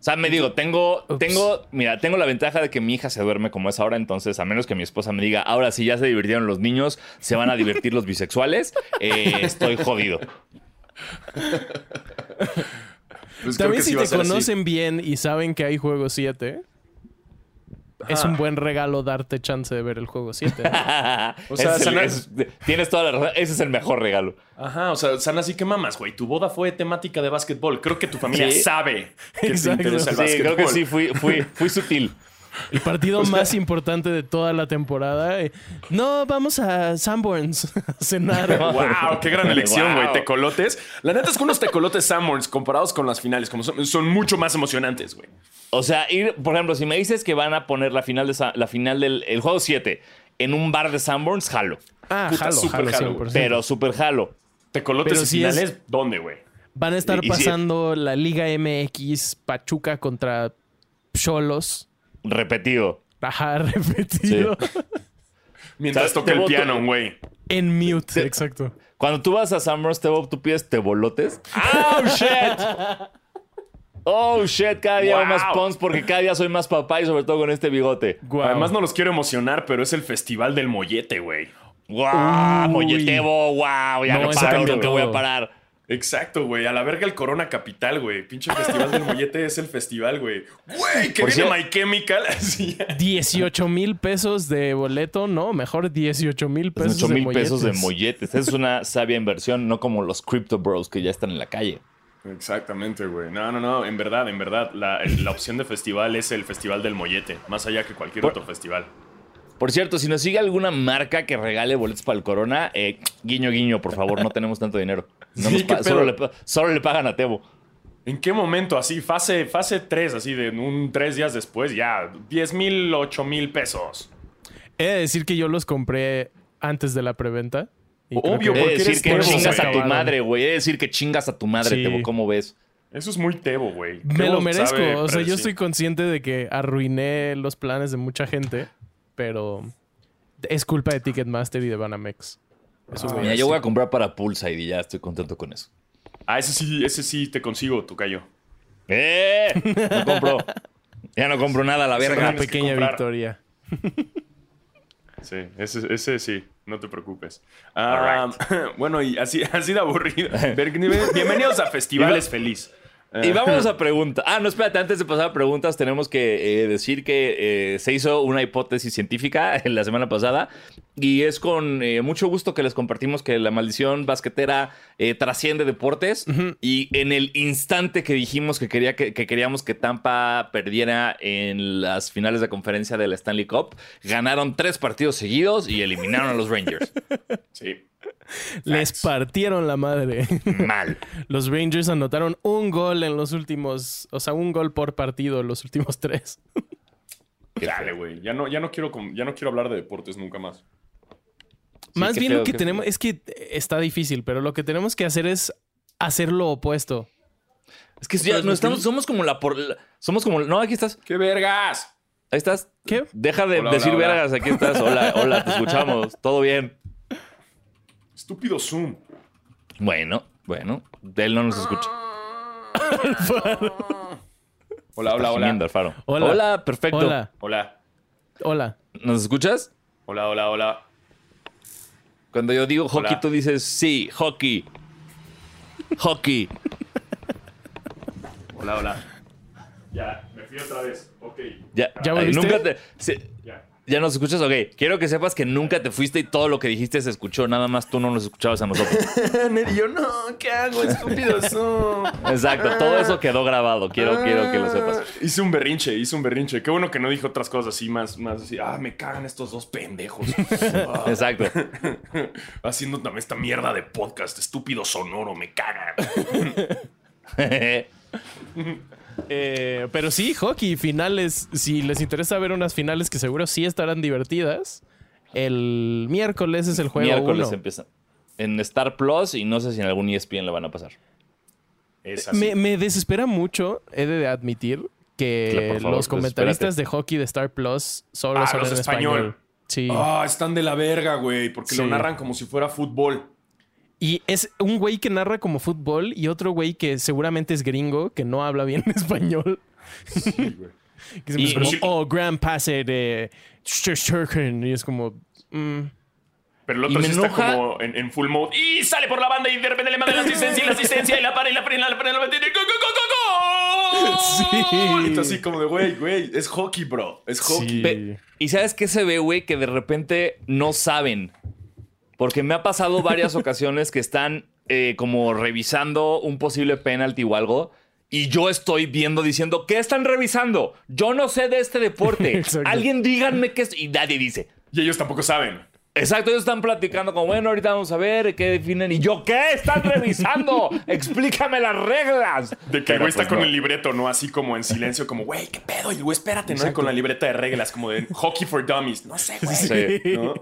O sea, me digo, tengo, tengo, mira, tengo la ventaja de que mi hija se duerme como es ahora, entonces a menos que mi esposa me diga, ahora sí ya se divirtieron los niños, se van a divertir los bisexuales, eh, estoy jodido. Pues También si te así. conocen bien y saben que hay juego 7, es un buen regalo darte chance de ver el juego 7. O sea, el- Sana- es- tienes toda la razón, ese es el mejor regalo. Ajá, o sea, Sana, así que mamas, güey. Tu boda fue temática de básquetbol. Creo que tu familia Sí. sabe que Exacto. te interesa el Sí, básquetbol. creo que sí, fui, fui, fui sutil. El partido más importante de toda la temporada. eh, No, vamos a Sanborns a cenar. Wow, qué gran elección, güey. Wow. Tecolotes. La neta es que unos tecolotes Sanborns comparados con las finales, como son, son mucho más emocionantes, güey. O sea, ir, por ejemplo, si me dices que van a poner la final, de la final del el juego 7 en un bar de Sanborns, jalo. Ah, Puta, jalo, jalo, jalo, 100%. Pero súper jalo. Tecolotes Pero y es- finales, ¿dónde, güey? Van a estar Y- y si- pasando la Liga MX Pachuca contra Cholos. Repetido. Ajá, repetido. Mientras toca Te el piano, güey. En mute, exacto. Cuando tú vas a Sanborns, Tebo, tú pides tebolotes. ¡Oh, shit! ¡Oh, shit! Cada día hago más pons porque cada día soy más papá y sobre todo con este bigote. Guau. Además, no los quiero emocionar, pero es el festival del mollete, güey. ¡Guau! Uy. ¡Molletebo! ¡Wow! Ya No, no, paro, cambia nunca voy a parar. Exacto, güey. A la verga el Corona Capital, güey. Pinche festival del mollete es el festival, güey. Güey, que Por viene cier- My Chemical. Así. 18 mil pesos de boleto, no, mejor 18 mil pesos 8 de mil pesos de molletes. molletes. Esa es una sabia inversión, no como los Crypto Bros que ya están en la calle. Exactamente, güey. No, no, no. En verdad, en verdad. La, la opción de festival es el festival del mollete. Más allá que cualquier Por- otro festival. Por cierto, si nos sigue alguna marca que regale boletos para el Corona, eh, guiño, guiño, por favor, no tenemos tanto dinero. No Sí, nos qué pa- solo, pedo. le, pa- solo le pagan a Tebo. ¿En qué momento? Así, fase, fase 3, así de un tres días después, ya. 10 mil, 8 mil pesos. He de decir que yo los compré antes de la preventa. Obvio, porque decir eres que Tebo, chingas a tu madre, güey. De decir que chingas a tu madre, Sí. Tebo. ¿Cómo ves? Eso es muy Tebo, güey. Me lo merezco. sabe O sea, yo estoy consciente de que arruiné los planes de mucha gente, pero es culpa de Ticketmaster y de Banamex. Eso voy a Mira, decir. yo voy a comprar para Poolside y ya estoy contento con eso. Ah, ese sí, ese sí te consigo, tu callo. ¡Eh! No compro. Ya no compro nada la Una verga. que pequeña victoria. Sí, ese, ese sí, no te preocupes. Ah, bueno, y así, así de aburrido. Bienvenidos a Festivales Feliz. Y vamos a preguntas. Ah, no, espérate, antes de pasar a preguntas, tenemos que eh, decir que eh, se hizo una hipótesis científica en la semana pasada y es con eh, mucho gusto que les compartimos que la maldición basquetera trasciende deportes y en el instante que dijimos que, quería que, queríamos que Tampa perdiera en las finales de conferencia de la Stanley Cup, ganaron tres partidos seguidos y eliminaron a los Rangers. Sí. Les partieron la madre. Mal. Los Rangers anotaron un gol en los últimos, o sea, un gol por partido en los últimos tres. Dale, güey. Ya no, ya, no quiero, ya no quiero hablar de deportes nunca más. más bien lo que tenemos, es que está difícil, pero lo que tenemos que hacer es hacer lo opuesto. Es que ya no estamos, somos como la por, somos como, no, aquí estás. ¡Qué vergas! Ahí estás. ¿Qué? Deja de decir vergas, aquí estás. Hola, hola, te escuchamos. Todo bien. Estúpido Zoom. Bueno, bueno. Él no nos escucha. hola, hola, hola. Hola. hola, perfecto. Hola. Hola. Hola. ¿Nos escuchas? Hola, hola, hola. Cuando yo digo hockey, tú dices sí, hockey. Hockey. Hola, hola. Ya, me fui otra vez. Ok. Ya, ¿Ya volviste? nunca te. ya. ¿Ya nos escuchas? Ok. Quiero que sepas que nunca te fuiste y todo lo que dijiste se escuchó. Nada más tú no nos escuchabas a nosotros. yo no, ¿qué hago? Estúpido Exacto. Todo eso quedó grabado. Quiero, quiero que lo sepas. Ah, hice un berrinche, hice un berrinche. Qué bueno que no dijo otras cosas así, más, más así. Ah, me cagan estos dos pendejos. Exacto. Haciendo también esta mierda de podcast. Estúpido sonoro, me cagan. Eh, pero sí, hockey, finales. Si les interesa ver unas finales que seguro sí estarán divertidas, el miércoles es el juego. Miércoles empieza. En Star Plus y no sé si en algún ESPN lo van a pasar. Me, desespera mucho, he de admitir, que los comentaristas de hockey de Star Plus solo ah, son en español. Sí. Ah, están de la verga, güey, porque lo narran como si fuera fútbol. Y es un güey que narra como fútbol y otro güey que seguramente es gringo, que no habla bien español. Sí, güey. que es como, oh, grand pase de Y es como... Mm. Pero el otro sí está como en, full mode. Y sale por la banda y de repente le manda la asistencia y la asistencia y la para y la para y la para y la para y la Sí. Y así como de, güey, güey, es hockey, bro. Es hockey. ¿Y sabes qué se ve, güey? Que de repente no saben porque me ha pasado varias ocasiones que están eh, como revisando un posible penalti o algo. Y yo estoy viendo diciendo, ¿qué están revisando? Yo no sé de este deporte. Alguien díganme qué es. Y nadie dice. Y ellos tampoco saben. Exacto, ellos están platicando como, bueno, ahorita vamos a ver qué definen. Y yo, ¿qué están revisando? Explícame las reglas. De que el güey está pues con el libreto, ¿no? Así como en silencio, como, güey, ¿qué pedo? Y güey, espérate, ¿no? Con la libreta de reglas, como de hockey for dummies. No sé, güey. Sí. ¿no?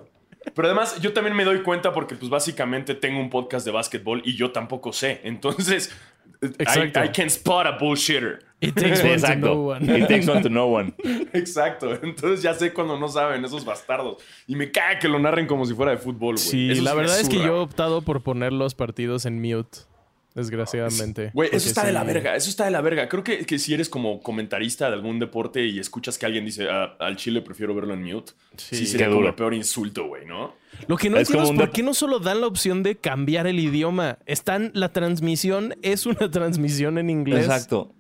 Pero además, yo también me doy cuenta porque, pues, básicamente tengo un podcast de básquetbol y yo tampoco sé. Entonces, I, can spot a bullshitter. It takes one to know one. It takes one to know one. Exacto. Entonces ya sé cuando no saben esos bastardos. Y me cae que lo narren como si fuera de fútbol, güey. Sí, la verdad es que yo he optado por poner los partidos en mute desgraciadamente. Güey, eso está de la verga, eso está de la verga. Creo que, que, si eres como comentarista de algún deporte y escuchas que alguien dice ah, al chile prefiero verlo en mute, sí, sería como el peor insulto, güey, ¿no? Lo que no entiendo es por qué no solo dan la opción de cambiar el idioma. Están, la transmisión es una transmisión en inglés. Exacto.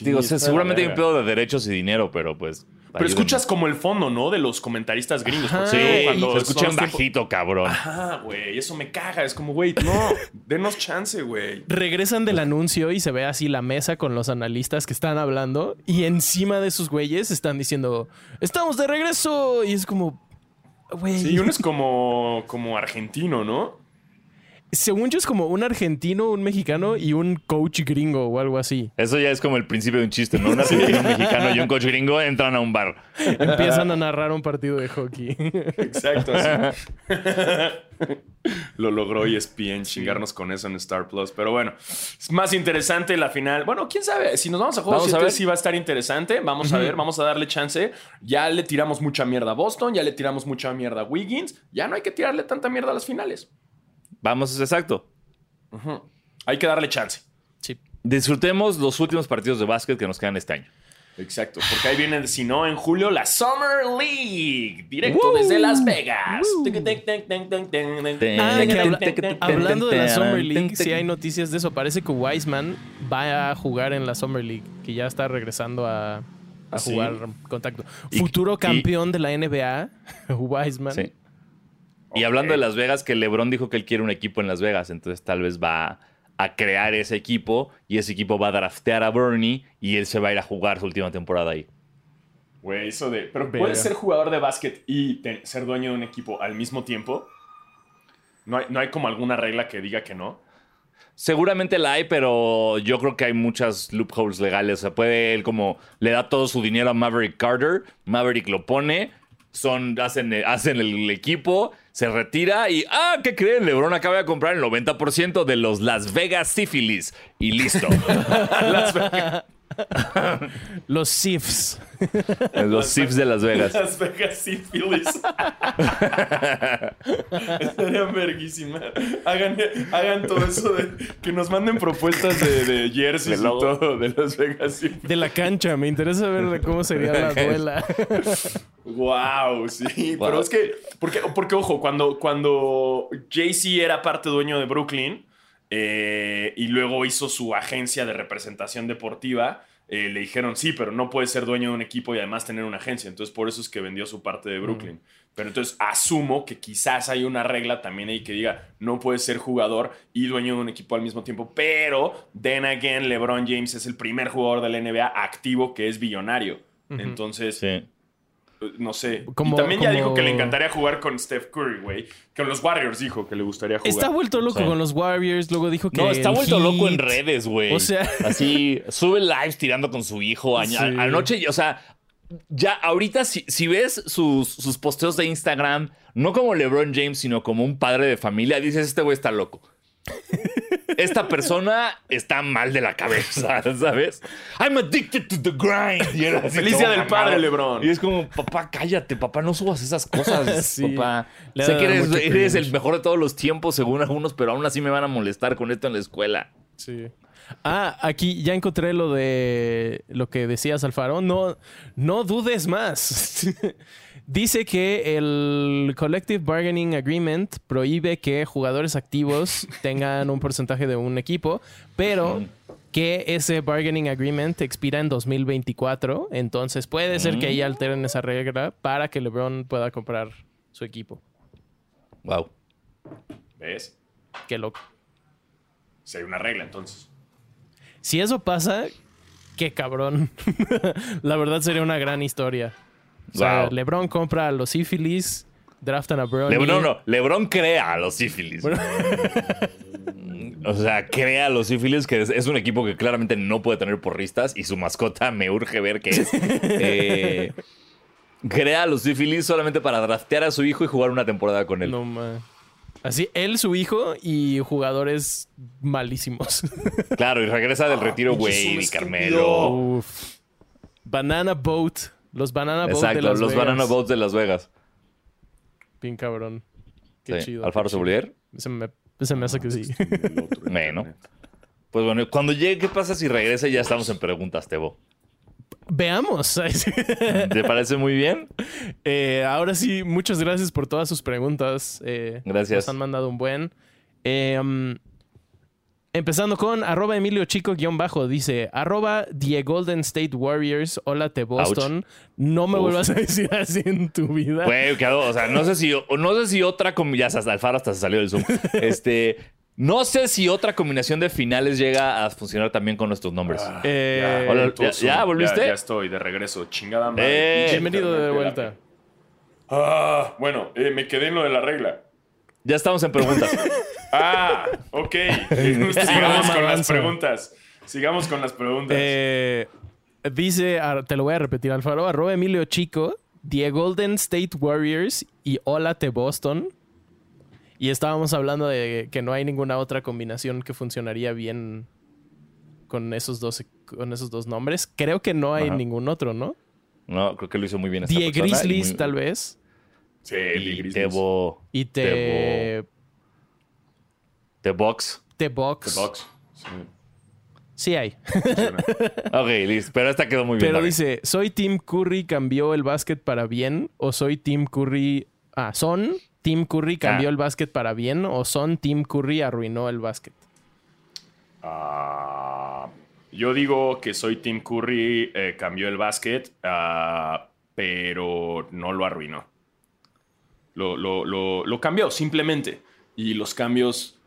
Digo, seguramente hay un pedo de derechos y dinero, pero pues pero escuchas como el fondo, ¿no? De los comentaristas gringos. sí, cuando se escuchan bajito, cabrón. Ajá, güey. Eso me caga. Es como, güey, no, denos chance, güey. Regresan del anuncio y se ve así la mesa con los analistas que están hablando. Y encima de esos güeyes están diciendo, estamos de regreso. Y es como, güey. Sí, uno es como, como argentino, ¿no? Según yo es como un argentino, un mexicano y un coach gringo o algo así. Eso ya es como el principio de un chiste, ¿no? Un argentino, un mexicano y un coach gringo entran a un bar. Empiezan a narrar un partido de hockey. Exacto. Lo logró ESPN chingarnos con eso en Star Plus. Pero bueno, es más interesante la final. Bueno, quién sabe. Si nos vamos a jugar, vamos a ver si va a estar interesante. Vamos a ver, vamos a darle chance. Ya le tiramos mucha mierda a Boston, ya le tiramos mucha mierda a Wiggins. Ya no hay que tirarle tanta mierda a las finales. Vamos, exacto. Hay que darle chance. Sí. Disfrutemos los últimos partidos de básquet que nos quedan este año. Exacto, porque ahí viene, si no, en julio, la Summer League, directo desde Las Vegas. Ah, hablando de la Summer League, sí hay noticias de eso. Parece que Wiseman va a jugar en la Summer League, que ya está regresando a, a ¿Ah, sí? jugar contacto. Futuro y- campeón de la NBA, Wiseman. Sí. Y hablando de Las Vegas, que LeBron dijo que él quiere un equipo en Las Vegas, entonces tal vez va a crear ese equipo y ese equipo va a draftear a Bernie y él se va a ir a jugar su última temporada ahí. Güey, eso de. Pero puedes ser jugador de básquet y te- ser dueño de un equipo al mismo tiempo. No hay, no hay como alguna regla que diga que no. Seguramente la hay, pero yo creo que hay muchas loopholes legales. O sea, puede él como le da todo su dinero a Maverick Carter, Maverick lo pone, son, hacen, hacen el equipo, se retira y ¡ah! ¿Qué creen? LeBron acaba de comprar el 90% de los Las Vegas Syphilis y listo. Las Vegas, Los Sifs. Los Sips de Las Vegas. Las Vegas sí, Phillies. Estarían verguísima. Hagan, hagan todo eso de que nos manden propuestas de, de jerseys y todo de Las Vegas sí. De la cancha. Me interesa ver de cómo sería la duela. Wow, sí. Wow. Pero es que, porque, porque ojo, cuando, cuando Jay-Z era parte dueño de Brooklyn eh, y luego hizo su agencia de representación deportiva, eh, le dijeron, sí, pero no puedes ser dueño de un equipo y además tener una agencia. Entonces, por eso es que vendió su parte de Brooklyn. Pero entonces asumo que quizás hay una regla también ahí que diga, no puedes ser jugador y dueño de un equipo al mismo tiempo. Pero, then again, LeBron James es el primer jugador de la NBA activo que es billonario. Entonces, Sí. No sé. Como- y también ya dijo que le encantaría jugar con Steph Curry, güey. Con los Warriors dijo que le gustaría jugar. Está vuelto loco con los Warriors. Luego dijo que. No, está el vuelto loco en redes, güey. O sea- Así, sube lives tirando con su hijo. Sí. Anoche, o sea, ya ahorita si, si ves sus, sus posteos de Instagram, no como LeBron James, sino como un padre de familia, dices, este güey está loco. Esta persona está mal de la cabeza, ¿sabes? I'm addicted to the grind. Y era así día del mamado. padre, LeBron. Y es como, papá, cállate, papá, no subas esas cosas, Sí. papá. Le sé que eres, eres el mejor de todos los tiempos, según algunos, pero aún así me van a molestar con esto en la escuela. Sí. Ah, aquí ya encontré lo de lo que decías, Alfaro. No, no dudes más. Dice que el Collective Bargaining Agreement prohíbe que jugadores activos tengan un porcentaje de un equipo, pero que ese Bargaining Agreement expira en 2024. Entonces puede ser que ahí alteren esa regla para que LeBron pueda comprar su equipo. Wow. ¿Ves? Qué loco. Si hay una regla, entonces. Si eso pasa, qué cabrón. La verdad sería una gran historia. O sea, Wow. LeBron compra a los sífilis, draftan a Bronny. Lebron no, Lebron crea a los sífilis. o sea, crea a los sífilis, que es, es un equipo que claramente no puede tener porristas y su mascota me urge ver qué es. Eh, crea a los sífilis solamente para draftear a su hijo y jugar una temporada con él. No, ma. Así, él, su hijo y jugadores malísimos. Claro, y regresa del retiro pinche Wade zoom y estúpido. Carmelo. Uf. Banana Boat. Los Banana Boat de Exacto, Las los Vegas. Banana Boats de Las Vegas. Bien cabrón. Qué Sí. chido. Alfaro. Soblier. Se me, se me hace que sí. Bueno. Pues bueno, cuando llegue, ¿qué pasa si regresa y ya estamos en preguntas, Tebo? Veamos. ¿Te parece muy bien? Eh, ahora sí, muchas gracias por todas sus preguntas. Eh, Gracias. Nos han mandado un buen. Eh, um, empezando con arroba Emilio Chico guion bajo. Dice, arroba The Golden State Warriors, hola te Boston. No me Uf. vuelvas a decir así en tu vida. Güey, o sea, no sé si, no sé si otra combinación, ya hasta Alfaro hasta se salió del Zoom. Este, no sé si otra combinación de finales llega a funcionar también con nuestros nombres. Eh, Hola, Puto ya- ¿volviste? Ya, estoy de regreso. Chingada madre. Eh, bienvenido de vuelta. Ah, bueno, eh, me quedé en lo de la regla. Ya estamos en preguntas. Ah, ok. Sigamos con las preguntas. Sigamos con las preguntas. Eh, dice, te lo voy a repetir, Alfaro, arroba Emilio Chico, The Golden State Warriors y hola te Boston. Y estábamos hablando de que no hay ninguna otra combinación que funcionaría bien con esos dos, con esos dos nombres. Creo que no hay Ajá. ningún otro, ¿no? No, creo que lo hizo muy bien esta The persona y Grizzlies, muy- tal vez. sí, Y Grizzlies. Tebo, Y te... The Box. The Bucks. The Bucks. Sí. Sí hay. Ok, listo. Pero esta quedó muy bien. Pero dice, ¿soy Tim Curry cambió el básquet para bien? ¿O soy Tim Curry... Ah, ¿son Tim Curry cambió Ah. el básquet para bien? ¿O son Tim Curry arruinó el básquet? Ah, yo digo que soy Tim Curry, eh, cambió el básquet, ah, pero no lo arruinó. Lo, lo- lo- lo cambió simplemente. Y los cambios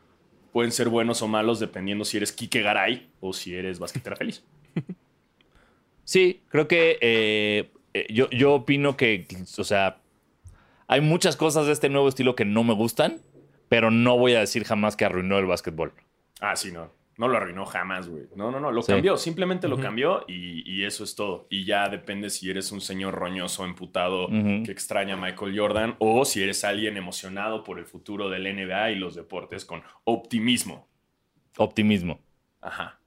pueden ser buenos o malos dependiendo si eres Kike Garay o si eres basquetera feliz. Sí, creo que eh, eh, yo, yo opino que, o sea, hay muchas cosas de este nuevo estilo que no me gustan, pero no voy a decir jamás que arruinó el básquetbol. Ah, sí, no. No lo arruinó jamás, güey. No, no, no. Lo Sí. cambió. Simplemente lo cambió y, y eso es todo. Y ya depende si eres un señor roñoso, emputado, que extraña a Michael Jordan o si eres alguien emocionado por el futuro del NBA y los deportes con optimismo. Optimismo. Ajá.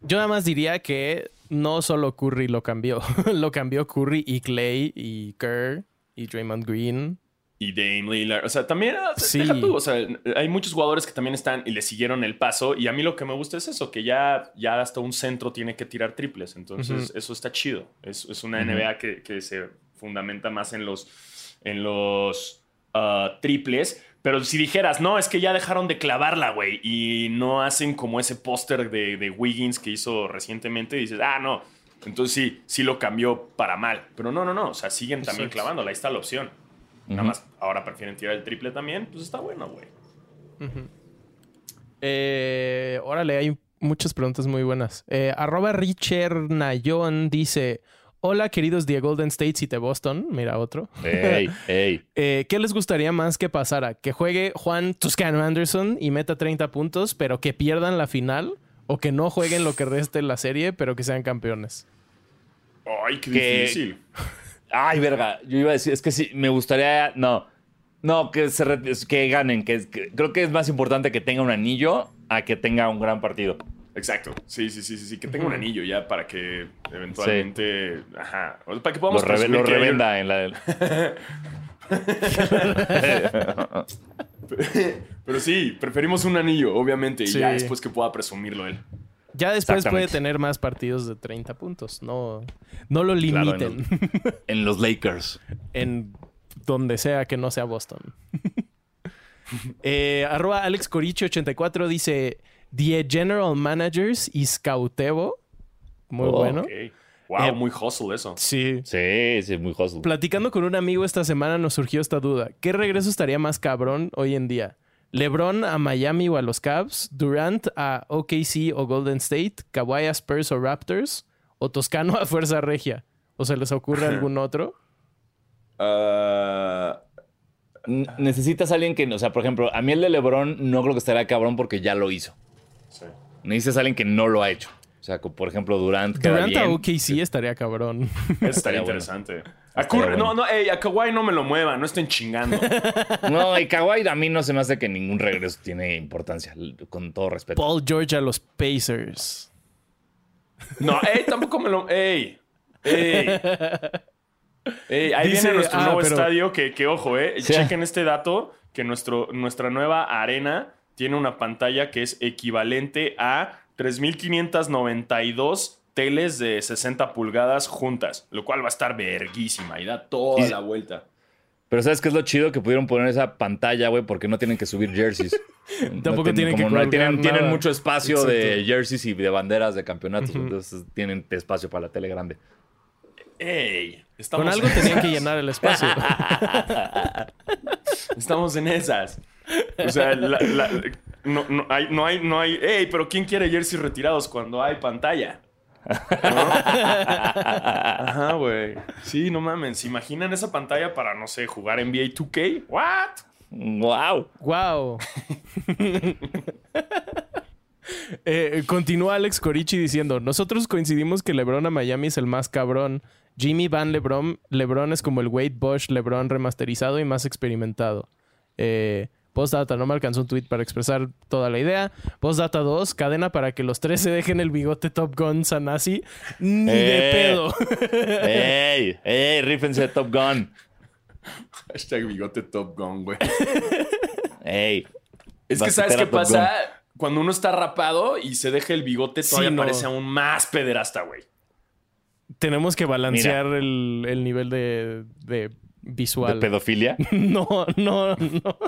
Yo nada más diría que no solo Curry lo cambió. lo cambió Curry y Clay y Kerr y Draymond Green. Y Dame Lillard. O sea, también. Sí. deja tú, o sea, hay muchos jugadores que también están y le siguieron el paso. Y a mí lo que me gusta es eso, que ya, ya hasta un centro tiene que tirar triples. Entonces, eso está chido. Es, es una. NBA que, que se fundamenta más en los, en los ah, triples. Pero si dijeras, no, es que ya dejaron de clavarla, güey, y no hacen como ese póster de, de Wiggins que hizo recientemente, dices, ah, no. Entonces sí, sí lo cambió para mal. Pero no, no, no. O sea, siguen también clavándola. Ahí está la opción. Nada más, ahora prefieren tirar el triple también, pues está bueno, güey. Eh, órale, hay muchas preguntas muy buenas. Eh, arroba Richard Nayon dice: Hola, queridos The Golden States y de Boston. Mira otro. Ey, ey. Eh, ¿Qué les gustaría más que pasara? ¿Que juegue Juan Toscano Anderson y meta 30 puntos, pero que pierdan la final? ¿O que no jueguen lo que reste en la serie, pero que sean campeones? Ay, qué Que- difícil. Ay, verga. Yo iba a decir, es que sí, me gustaría. No. No, que, se re- que ganen. Que, que- creo que es más importante que tenga un anillo a que tenga un gran partido. Exacto. Sí, sí, sí, sí, sí. Que tenga un anillo ya para que eventualmente. Ajá. O sea, para que podamos Lo, reve- lo que revenda en la del. Pero sí, preferimos un anillo, obviamente. Y Sí. ya después que pueda presumirlo él. Ya después puede tener más partidos de 30 puntos. No, no lo Claro, en limiten en los Lakers. en donde sea que no sea Boston. Eh, arroba Alex Corichi84 dice: The General Managers y Scoutebo. Muy Oh, bueno. Wow, Eh, muy hustle eso. Sí. Sí, sí, muy hustle. Platicando con un amigo esta semana nos surgió esta duda. ¿Qué regreso estaría más cabrón hoy en día? ¿LeBron a Miami o a los Cavs? ¿Durant a OKC o Golden State? ¿Kawhi a Spurs o Raptors? ¿O Toscano a Fuerza Regia? ¿O se les ocurre algún otro? Ah, Necesitas a alguien que, o sea, por ejemplo, a mí el de LeBron no creo que estaría cabrón porque ya lo hizo. sí. Necesitas a alguien que no lo ha hecho. O sea, como por ejemplo, Durant queda Durant a. OKC estaría cabrón. Eso estaría bueno. interesante. A Curry- bueno. No, no, ey, a Kawhi no me lo muevan, no estén chingando. No, y Kawhi a mí no se me hace que ningún regreso tiene importancia, con todo respeto. Paul George a los Pacers. No, ey, tampoco me lo. Ey. Ey. Ey, ahí Dice- viene nuestro ah, nuevo pero- estadio. Que, que ojo, eh. Sí. Chequen este dato: que nuestro, nuestra nueva arena tiene una pantalla que es equivalente a 3.592 teles de 60 pulgadas juntas, lo cual va a estar verguísima y da toda Y- la vuelta. Pero ¿sabes qué es lo chido? Que pudieron poner esa pantalla, güey, porque no tienen que subir jerseys. Tampoco No tienen que no tienen, tienen mucho espacio de jerseys y de banderas de campeonatos. Entonces tienen espacio para la tele grande. Ey, estamos, Con algo tenían que llenar el espacio. estamos en esas. O sea, la- la- no, no hay, no hay, no hay. Ey, pero ¿quién quiere jerseys retirados cuando hay pantalla? ¿No? Ajá, güey. Sí, no mames. ¿Se imaginan esa pantalla para, no sé, jugar NBA 2K? ¿What? ¡Wow! ¡Wow! Eh, continúa Alex Corichi diciendo: Nosotros coincidimos que LeBron a Miami es el más cabrón. Jimmy Van LeBron, LeBron es como el Wade Bush LeBron remasterizado y más experimentado. Eh, Postdata, no me alcanzó un tweet para expresar toda la idea. Postdata 2, cadena para que los tres se dejen el bigote Top Gun Sanasi. Ni de Eh. pedo. ¡Ey! ¡Ey! ¡Rífense Top Gun! Hashtag bigote Top Gun, güey. ¡Ey! Es que, ¿sabes qué pasa? cuando uno está rapado y se deja el bigote, Sí, todavía no. parece aún más pederasta, güey. Tenemos que balancear el, el nivel de, de De visual. pedofilia. no, no, no.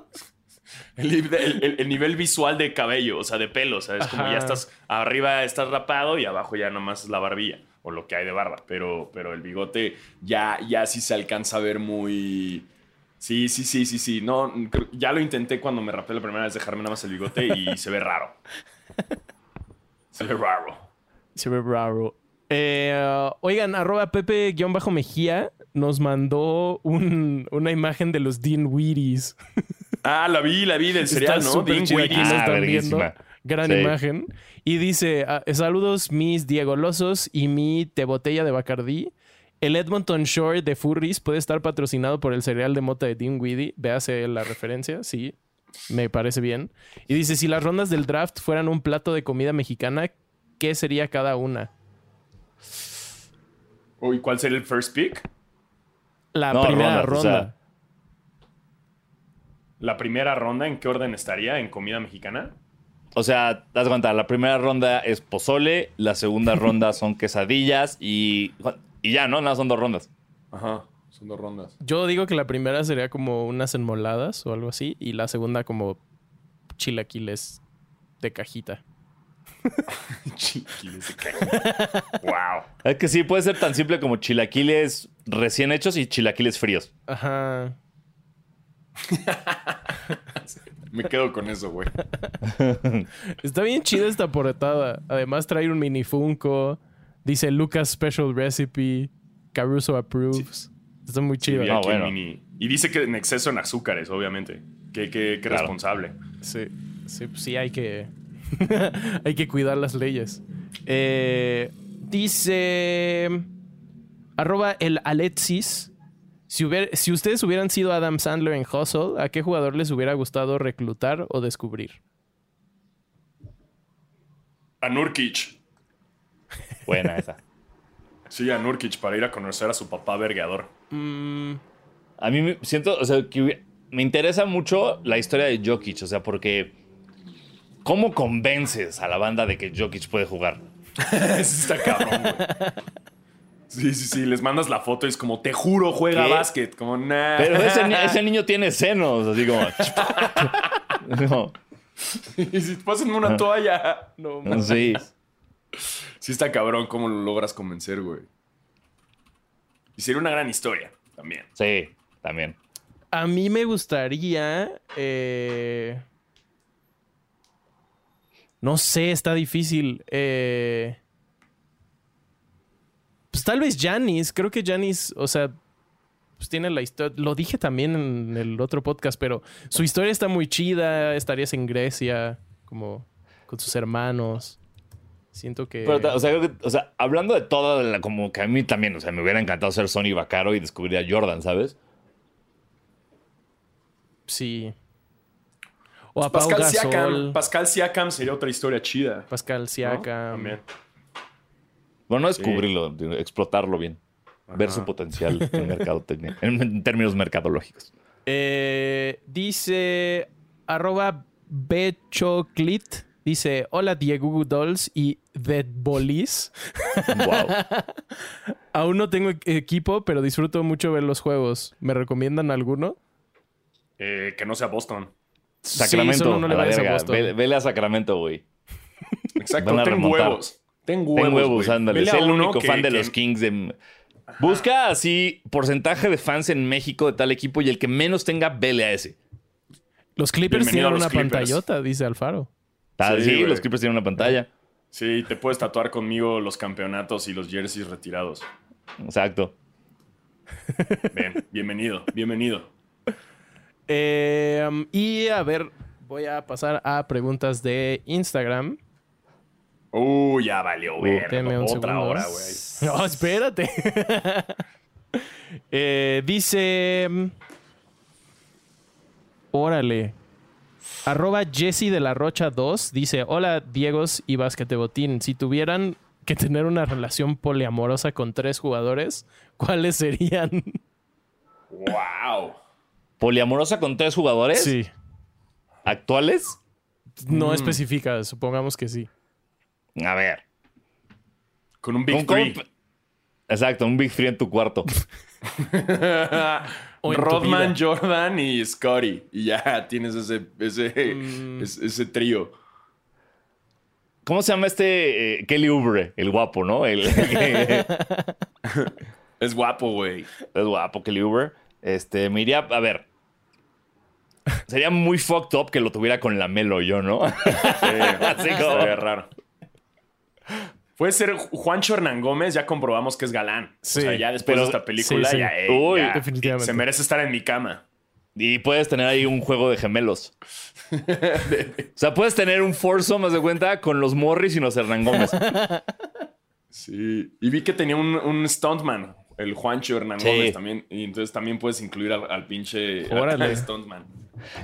El, el- el- el nivel visual de cabello, o sea, de pelo. O sea, es como Ajá. ya estás arriba, estás rapado y abajo ya nomás es la barbilla o lo que hay de barba. Pero, pero el bigote ya, ya sí se alcanza a ver muy. Sí, sí, sí, sí, sí. No, ya lo intenté cuando me rapé la primera vez dejarme nada más el bigote y se ve raro. Se ve raro. Se ve raro. Eh, oigan, arroba Pepe-Mejía nos mandó un- una imagen de los Dean Wheaties. Ah, la vi, la vi del cereal, ¿no? Dean chida, aquí Ah, están viendo. Gran Sí. imagen. Y dice, ah, saludos mis Diego Losos y mi te botella de Bacardí. El Edmonton Shore de Furries puede estar patrocinado por el cereal de mota de Dean Weedy. Véase la referencia, sí. Me parece bien. Y dice, si las rondas del draft fueran un plato de comida mexicana, ¿qué sería cada una? Uy, ¿cuál sería el first pick? La No, primera rondas, o sea, ronda. La primera ronda, ¿en qué orden estaría? ¿En comida mexicana? O sea, das cuenta, la primera ronda es pozole, la segunda ronda son quesadillas y, y ya, ¿no? Nada, son dos rondas. Ajá, son dos rondas. Yo digo que la primera sería como unas enmoladas o algo así. Y la segunda como chilaquiles de cajita. Chiquiles de cajita. wow. Es que sí, puede ser tan simple como chilaquiles recién hechos y chilaquiles fríos. Ajá. Me quedo con eso, güey. Está bien chida esta portada. Además trae un mini Funko. Dice Lucas Special Recipe. Caruso Approves. Está muy chido. Ah, bueno. mini- Y dice que en exceso en azúcares, obviamente. Qué, qué- qué Claro. responsable. Sí, sí, pues sí hay que... hay que cuidar las leyes. Eh, dice... Arroba el Alexis. Si, hubiera- si ustedes hubieran sido Adam Sandler en Hustle, ¿a qué jugador les hubiera gustado reclutar o descubrir? A Nurkic. Buena esa. Sí, a Nurkic para ir a conocer a su papá vergueador. Mm, A mí me siento, o sea, que me interesa mucho la historia de Jokic, o sea, porque ¿cómo convences a la banda de que Jokic puede jugar? Ese está cabrón, güey. Sí, sí, sí. Les mandas la foto y es como, te juro, juega ¿Qué? básquet. Como, nah. Pero ese, ni- ese niño tiene senos, así como... No, y si pásenme una toalla. No, mames. sí. Sí está cabrón cómo lo logras convencer, güey. Y sería una gran historia también. Sí, también. a mí me gustaría... eh, No sé, está difícil. Eh, Pues tal vez Janis. Creo que Janis, o sea, pues tiene la historia. Lo dije también en el otro podcast, pero su historia está muy chida. Estarías en Grecia, como con sus hermanos. Siento que. Pero, o, sea, creo que- o sea, hablando de todo, la- como que a mí también, o sea, me hubiera encantado ser Sonny Vaccaro y descubrir a Jordan, ¿sabes? Sí. O a Pau Pascal Gasol, Siakam, Pascal Siakam sería otra historia chida. Pascal ¿no? Siakam. También. Bueno, no descubrirlo, sino explotarlo bien. Ver su potencial en, mercadotecnia- en, en términos mercadológicos. Eh, dice arroba bechoclit. Dice, hola Diego Dolls y Dead Bolis. Wow. Aún no tengo e- equipo, pero disfruto mucho ver los juegos. ¿Me recomiendan alguno? Eh, que no sea Boston. Sacramento. Sí, solo no le a la vayas a. Boston. Ve- Vele a Sacramento, güey. Exacto. Van a Ten remontar. huevos. Ten huevos. Ten huevos, ándale. Es el único que- fan de que- los Kings de... Busca así porcentaje de fans en México de tal equipo y el que menos tenga, vele a ese. Los Clippers Bienvenido tienen los una Clippers. pantallota, dice Alfaro. Ah, Sí, los Clippers tienen una pantalla. Sí, te puedes tatuar conmigo los campeonatos y los jerseys retirados. Exacto. Ven, bienvenido, bienvenido. Eh, y a ver, voy a pasar a preguntas de Instagram. Uh, ya valió, güey. Deme un Otra segundo. hora, güey. No, espérate. Eh, dice. mm, Órale. Arroba Jesse de la Rocha 2 dice: Hola, Diegos y Basquetebotín. Si tuvieran que tener una relación poliamorosa con tres jugadores, ¿cuáles serían? Wow. Poliamorosa con tres jugadores Sí. actuales. No especifica, supongamos que sí. A ver. Con un Big Un Three. Exacto, un Big Three en tu cuarto. Rodman. Jordan y Scotty. Y ya tienes ese, ese, Mm. ese, ese trío. ¿Cómo se llama este eh, Kelly Oubre? El guapo, ¿no? El, es Es guapo, güey. guapo, Kelly Oubre. Este, me iría, a ver. Sería muy fucked up que lo tuviera con la Melo yo, ¿no? Sí, Así como- estaría raro. Puede ser Juancho Hernán Gómez, ya comprobamos que es galán. Sí, o sea, ya después pero- de esta película, sí, sí. ya, ey, Uy, ya, definitivamente. se merece estar en mi cama. Y puedes tener ahí un juego de gemelos. o sea, puedes tener un foursome, haz de cuenta, con los Morris y los Hernán Gómez. Sí. Y vi que tenía un, un stuntman, el Juancho Hernán Sí. Gómez también. Y entonces también puedes incluir al, al pinche al- Órale. al stuntman.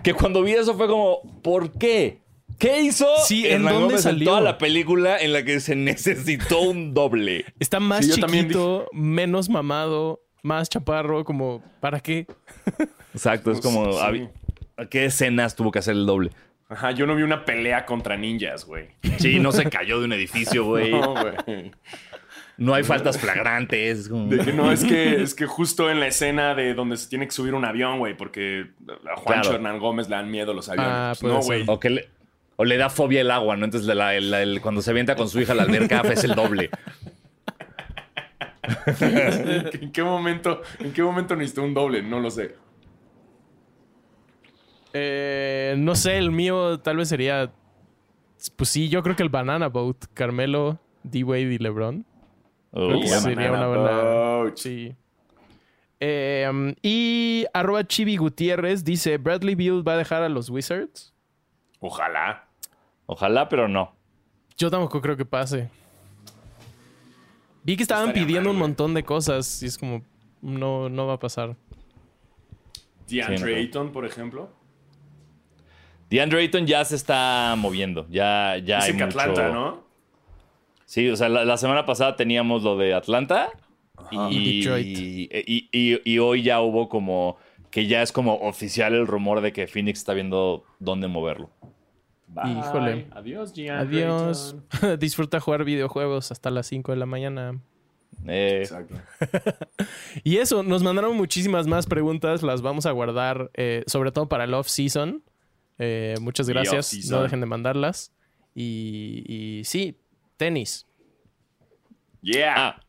Que cuando vi eso fue como, ¿por qué? ¿Qué hizo Sí, ¿en Hernán dónde Gómez en salió? toda la película en la que se necesitó un doble? Está más Sí, yo también chiquito, menos mamado, más chaparro, como, ¿para qué? Exacto, es Pues, como, sí. ¿a- ¿a qué escenas tuvo que hacer el doble? Ajá, yo no vi una pelea contra ninjas, güey. Sí, no se cayó de un edificio, güey. No, güey. No hay faltas flagrantes. De que no, es que, es que justo en la escena de donde se tiene que subir un avión, güey, porque a Juancho Claro. Hernán Gómez le dan miedo los aviones. Ah, Pues no, güey. O, que le, o le da fobia el agua, ¿no? Entonces la- la- el- cuando se avienta con su hija a la alberca es el doble. ¿En qué momento, en qué momento necesitó un doble? No lo sé. Eh, no sé, el mío tal vez sería. Pues sí, yo creo que el Banana Boat, Carmelo, D-Wade y LeBron. Creo Uy, que sería una buena. Boat. Sí. Eh, y arroba Chibi Gutiérrez dice: ¿Bradley Beal va a dejar a los Wizards? Ojalá. Ojalá, pero no. Yo tampoco creo que pase. Vi que estaban Estaría pidiendo mal, un montón de cosas y es como, no, no va a pasar. DeAndre Sí, no. Ayton, por ejemplo. DeAndre Ayton ya se está moviendo. Ya, ya hay Dice que mucho- Atlanta, ¿no? Sí, o sea, la, la semana pasada teníamos lo de Atlanta y, Y Detroit. y- y- y hoy ya hubo como que ya es como oficial el rumor de que Phoenix está viendo dónde moverlo. Bye. Híjole. Adiós, DeAndre Adiós. Disfruta jugar videojuegos hasta las 5 de la mañana. Eh, Exacto. Y eso, nos mandaron muchísimas más preguntas. Las vamos a guardar, eh, sobre todo para el off-season. Eh, muchas gracias. No dejen de mandarlas. Y, y sí, tenis. Yeah. Ah,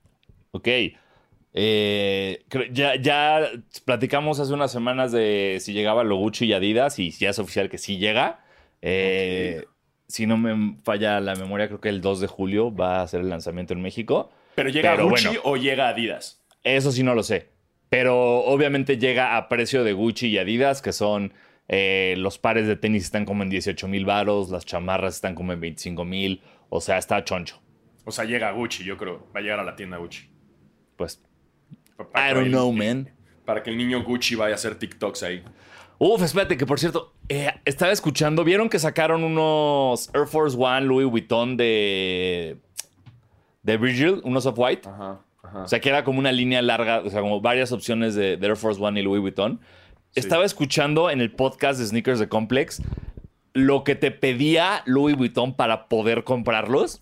ok. Eh, ya, ya platicamos hace unas semanas de si llegaba lo Gucci y Adidas y ya es oficial que sí llega. Eh, Si no me falla la memoria, creo que el 2 de julio va a ser el lanzamiento en México. ¿Pero llega pero Gucci bueno. o llega Adidas? Eso sí no lo sé. Pero obviamente llega a precio de Gucci y Adidas, que son eh, los pares de tenis están como en 18 mil varos, las chamarras están como en 25 mil. O sea, está choncho. O sea, llega Gucci, yo creo. Va a llegar a la tienda Gucci. Pues, para I don't el- know, man. Para que el niño Gucci vaya a hacer TikToks ahí. Uf, espérate, que por cierto, eh, estaba escuchando, ¿vieron que sacaron unos Air Force One Louis Vuitton de, de Virgil, unos Off-White? Ajá, ajá. O sea, que era como una línea larga, o sea, como varias opciones de, de Air Force One y Louis Vuitton. Estaba escuchando en el podcast de Sneakers de Complex lo que te pedía Louis Vuitton para poder comprarlos.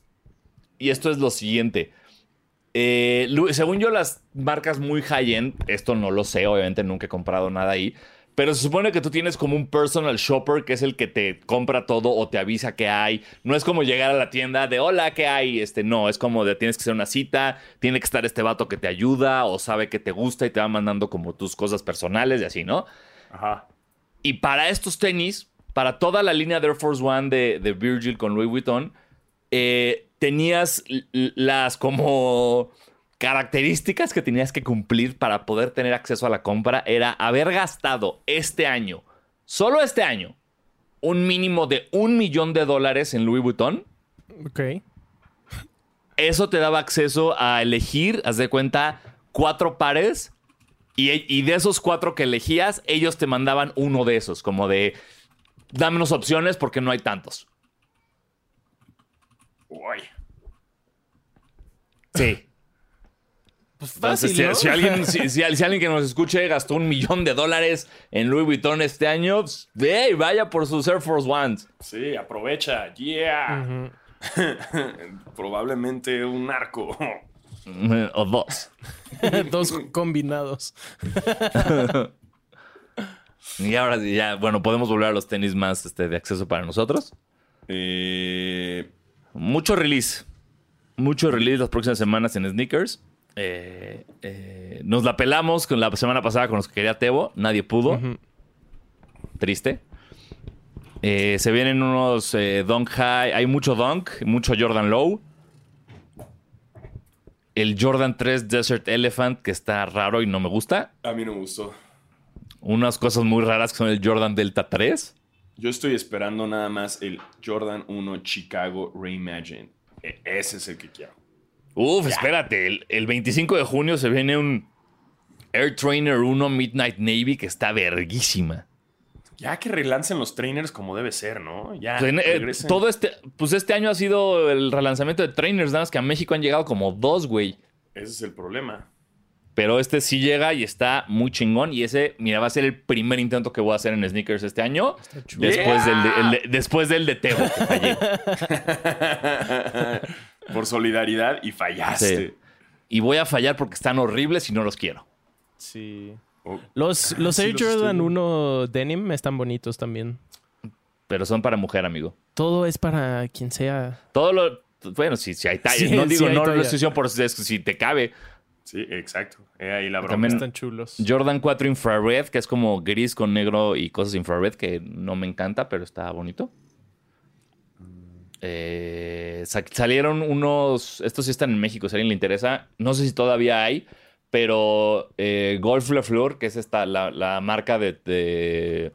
Y esto es lo siguiente. Eh, según yo, las marcas muy high-end, esto no lo sé, obviamente nunca he comprado nada ahí. Pero se supone que tú tienes como un personal shopper que es el que te compra todo o te avisa que hay. No es como llegar a la tienda de hola, ¿qué hay? Este, no, es como de tienes que hacer una cita, tiene que estar este vato que te ayuda o sabe que te gusta y te va mandando como tus cosas personales y así, ¿no? Ajá. Y para estos tenis, para toda la línea de Air Force One de, de Virgil con Louis Vuitton, eh, tenías las como características que tenías que cumplir para poder tener acceso a la compra. Era haber gastado este año, solo este año, un mínimo de un millón de dólares en Louis Vuitton. Ok. Eso te daba acceso a elegir, haz de cuenta, cuatro pares. Y, y de esos cuatro que elegías, ellos te mandaban uno de esos, como de, dame unas opciones porque no hay tantos. Uy. Sí. Pues fácil, si, ¿no? si alguien, si, si- si alguien que nos escuche gastó un millón de dólares en Louis Vuitton este año, pues, ve y vaya por sus Air Force Ones. Sí, aprovecha. Yeah. Probablemente un arco. O dos. Dos combinados. Y ahora sí, ya, bueno, podemos volver a los tenis más este, de acceso para nosotros. Eh, Mucho release. Mucho release las próximas semanas en sneakers. Eh, eh, nos la pelamos con la semana pasada con los que quería Tebo. Nadie pudo. Triste. Eh, se vienen unos eh, Dunk High. Hay mucho Dunk, mucho Jordan Low. El Jordan 3 Desert Elephant, que está raro y no me gusta. a mí no me gustó. Unas cosas muy raras que son el Jordan Delta 3. Yo estoy esperando nada más el Jordan 1 Chicago Reimagine. E- ese es el que quiero. Uf, espérate. El, el 25 de junio se viene un Air Trainer 1 Midnight Navy que está verguísima. Ya que relancen los trainers como debe ser, ¿no? Ya. Pues, en- eh, regresen. todo este, pues este año ha sido el relanzamiento de trainers, nada más que a México han llegado como dos, güey. Ese es el problema. Pero este sí llega y está muy chingón. Y ese, mira, va a ser el primer intento que voy a hacer en sneakers este año. chulo. Después, Yeah. del de, el de- después del de. Por solidaridad y fallaste. Sí. Y voy a fallar porque están horribles y no los quiero. Sí. Oh, Los, los sí Air los Jordan estoy- 1 Denim están bonitos también. Pero son para mujer, amigo. Todo es para quien sea. Todo lo. Bueno, si, si hay tallas. Sí, no digo, hay no lo talla. estoy diciendo por si si te cabe. Sí, exacto. Ahí la broma. También- Están chulos. Jordan 4 Infrared, que es como gris con negro y cosas infrared, que no me encanta, pero está bonito. Eh, sa- salieron unos. Estos sí están en México, si a alguien le interesa. No sé si todavía hay, pero eh, Golf Le Fleur, que es esta, la, la marca de. de-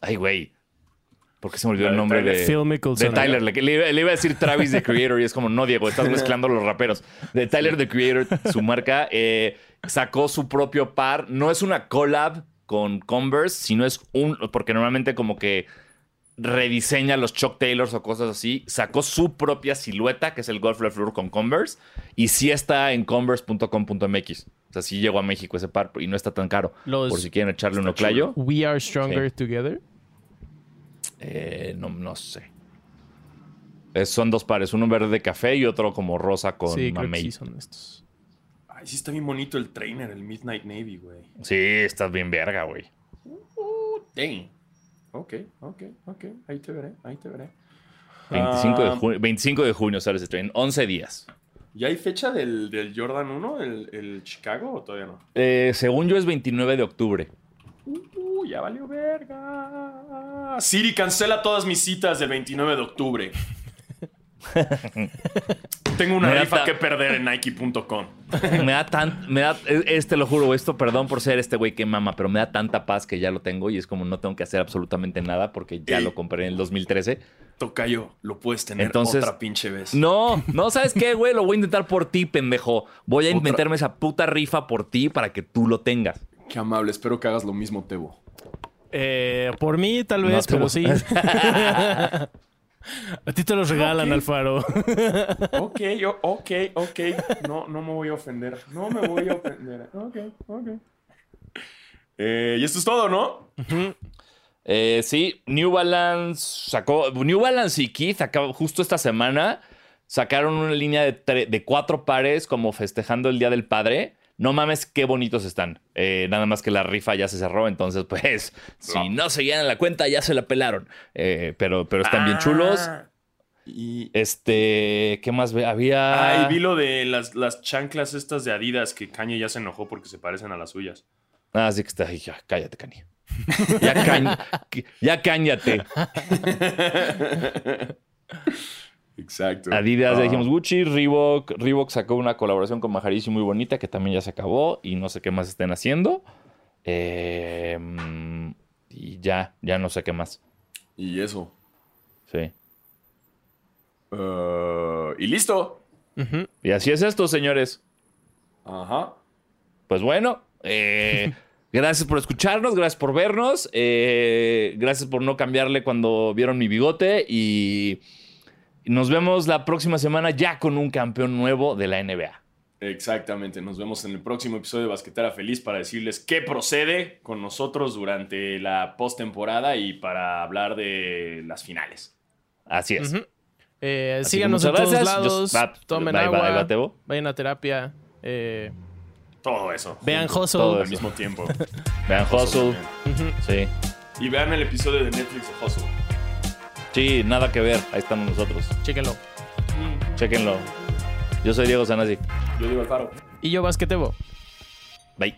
Ay, güey. ¿Por qué se me olvidó La el nombre de. Phil Mickelson. De Tyler, le, le iba, le iba a decir Travis the Creator y es como, no, Diego, estás mezclando los raperos. De Tyler the Creator, su marca, eh, sacó su propio par. No es una collab con Converse, sino es un, porque normalmente como que rediseña los Chuck Taylors o cosas así. Sacó su propia silueta, que es el Golf Le Fleur con Converse, y sí está en converse.com.mx. O sea, sí llegó a México ese par y no está tan caro. Los- por si quieren echarle un oclayo. We Are Stronger Together. Eh, no, no sé. Eh, son dos pares, uno verde café y otro como rosa con sí, creo que mamey. sí son estos. Ay, sí está bien bonito el trainer, el Midnight Navy, güey. Sí, estás bien verga, güey. Dang. Ok, ok, ok. Ahí te veré, ahí te veré. 25, de Ah, junio, 25 de junio sale ese tren. 11 días. ¿Ya hay fecha del, del Jordan 1, el, el Chicago, o todavía no? Eh, según yo es 29 de octubre. Uh, ya valió verga. Siri, cancela todas mis citas del 29 de octubre. Tengo una Me rifa que perder en Nike.com. me da tan... Me da, este lo juro, esto, perdón por ser este güey que mama, pero me da tanta paz que ya lo tengo y es como no tengo que hacer absolutamente nada porque ya Ey. lo compré en el 2013. Tocayo, lo puedes tener Entonces- otra pinche vez. No, no, ¿sabes qué, güey? Lo voy a intentar por ti, pendejo. Voy a Otra- inventarme esa puta rifa por ti para que tú lo tengas. Qué amable, espero que hagas lo mismo, Tebo. Eh, por mí, tal No vez, te pero sí. A ti te los regalan, Ok. Alfaro. Ok, yo, ok, ok. No, no me voy a ofender. No me voy a ofender. Ok, ok. Eh, y esto es todo, ¿no? Eh, sí, New Balance sacó. New Balance y Keith acaba- justo esta semana sacaron una línea de, de cuatro pares como festejando el Día del Padre. No mames, qué bonitos están. Eh, nada más que la rifa ya se cerró, entonces, pues, si no se llenan la cuenta, ya se la pelaron. Eh, pero, pero están bien chulos. Ah, Y. Este, ¿qué más había? Ay, vi lo de las, las chanclas estas de Adidas que Kanye ya se enojó porque se parecen a las suyas. Ah, sí que está. ya, cállate, Cani. Ya, cañ- ya cáñate. Exacto. Adidas, ya Ah. dijimos Gucci, Reebok. Reebok sacó una colaboración con Maharishi muy bonita que también ya se acabó y no sé qué más estén haciendo. Eh, mm, y ya, ya no sé qué más. Y eso. Sí. Eh, y listo. Y así es esto, señores. Ajá. Pues bueno, eh, gracias por escucharnos, gracias por vernos, eh, gracias por no cambiarle cuando vieron mi bigote y nos vemos la próxima semana ya con un campeón nuevo de la NBA. Exactamente, nos vemos en el próximo episodio de Basquetera Feliz para decirles qué procede con nosotros durante la postemporada y para hablar de las finales. Así es. Ujú. Eh, Así que síganos en todos lados. Tomen bye, agua. bye, vayan a terapia. eh, Todo eso. vean Hustle. todo al mismo tiempo. Vean Hustle. Sí. Y vean el episodio de Netflix de Hustle. Sí, nada que ver. Ahí estamos nosotros. Chéquenlo. Chéquenlo. Yo soy Diego Sanasi. Yo Diego Alfaro. Y yo Basquetebo. Bye.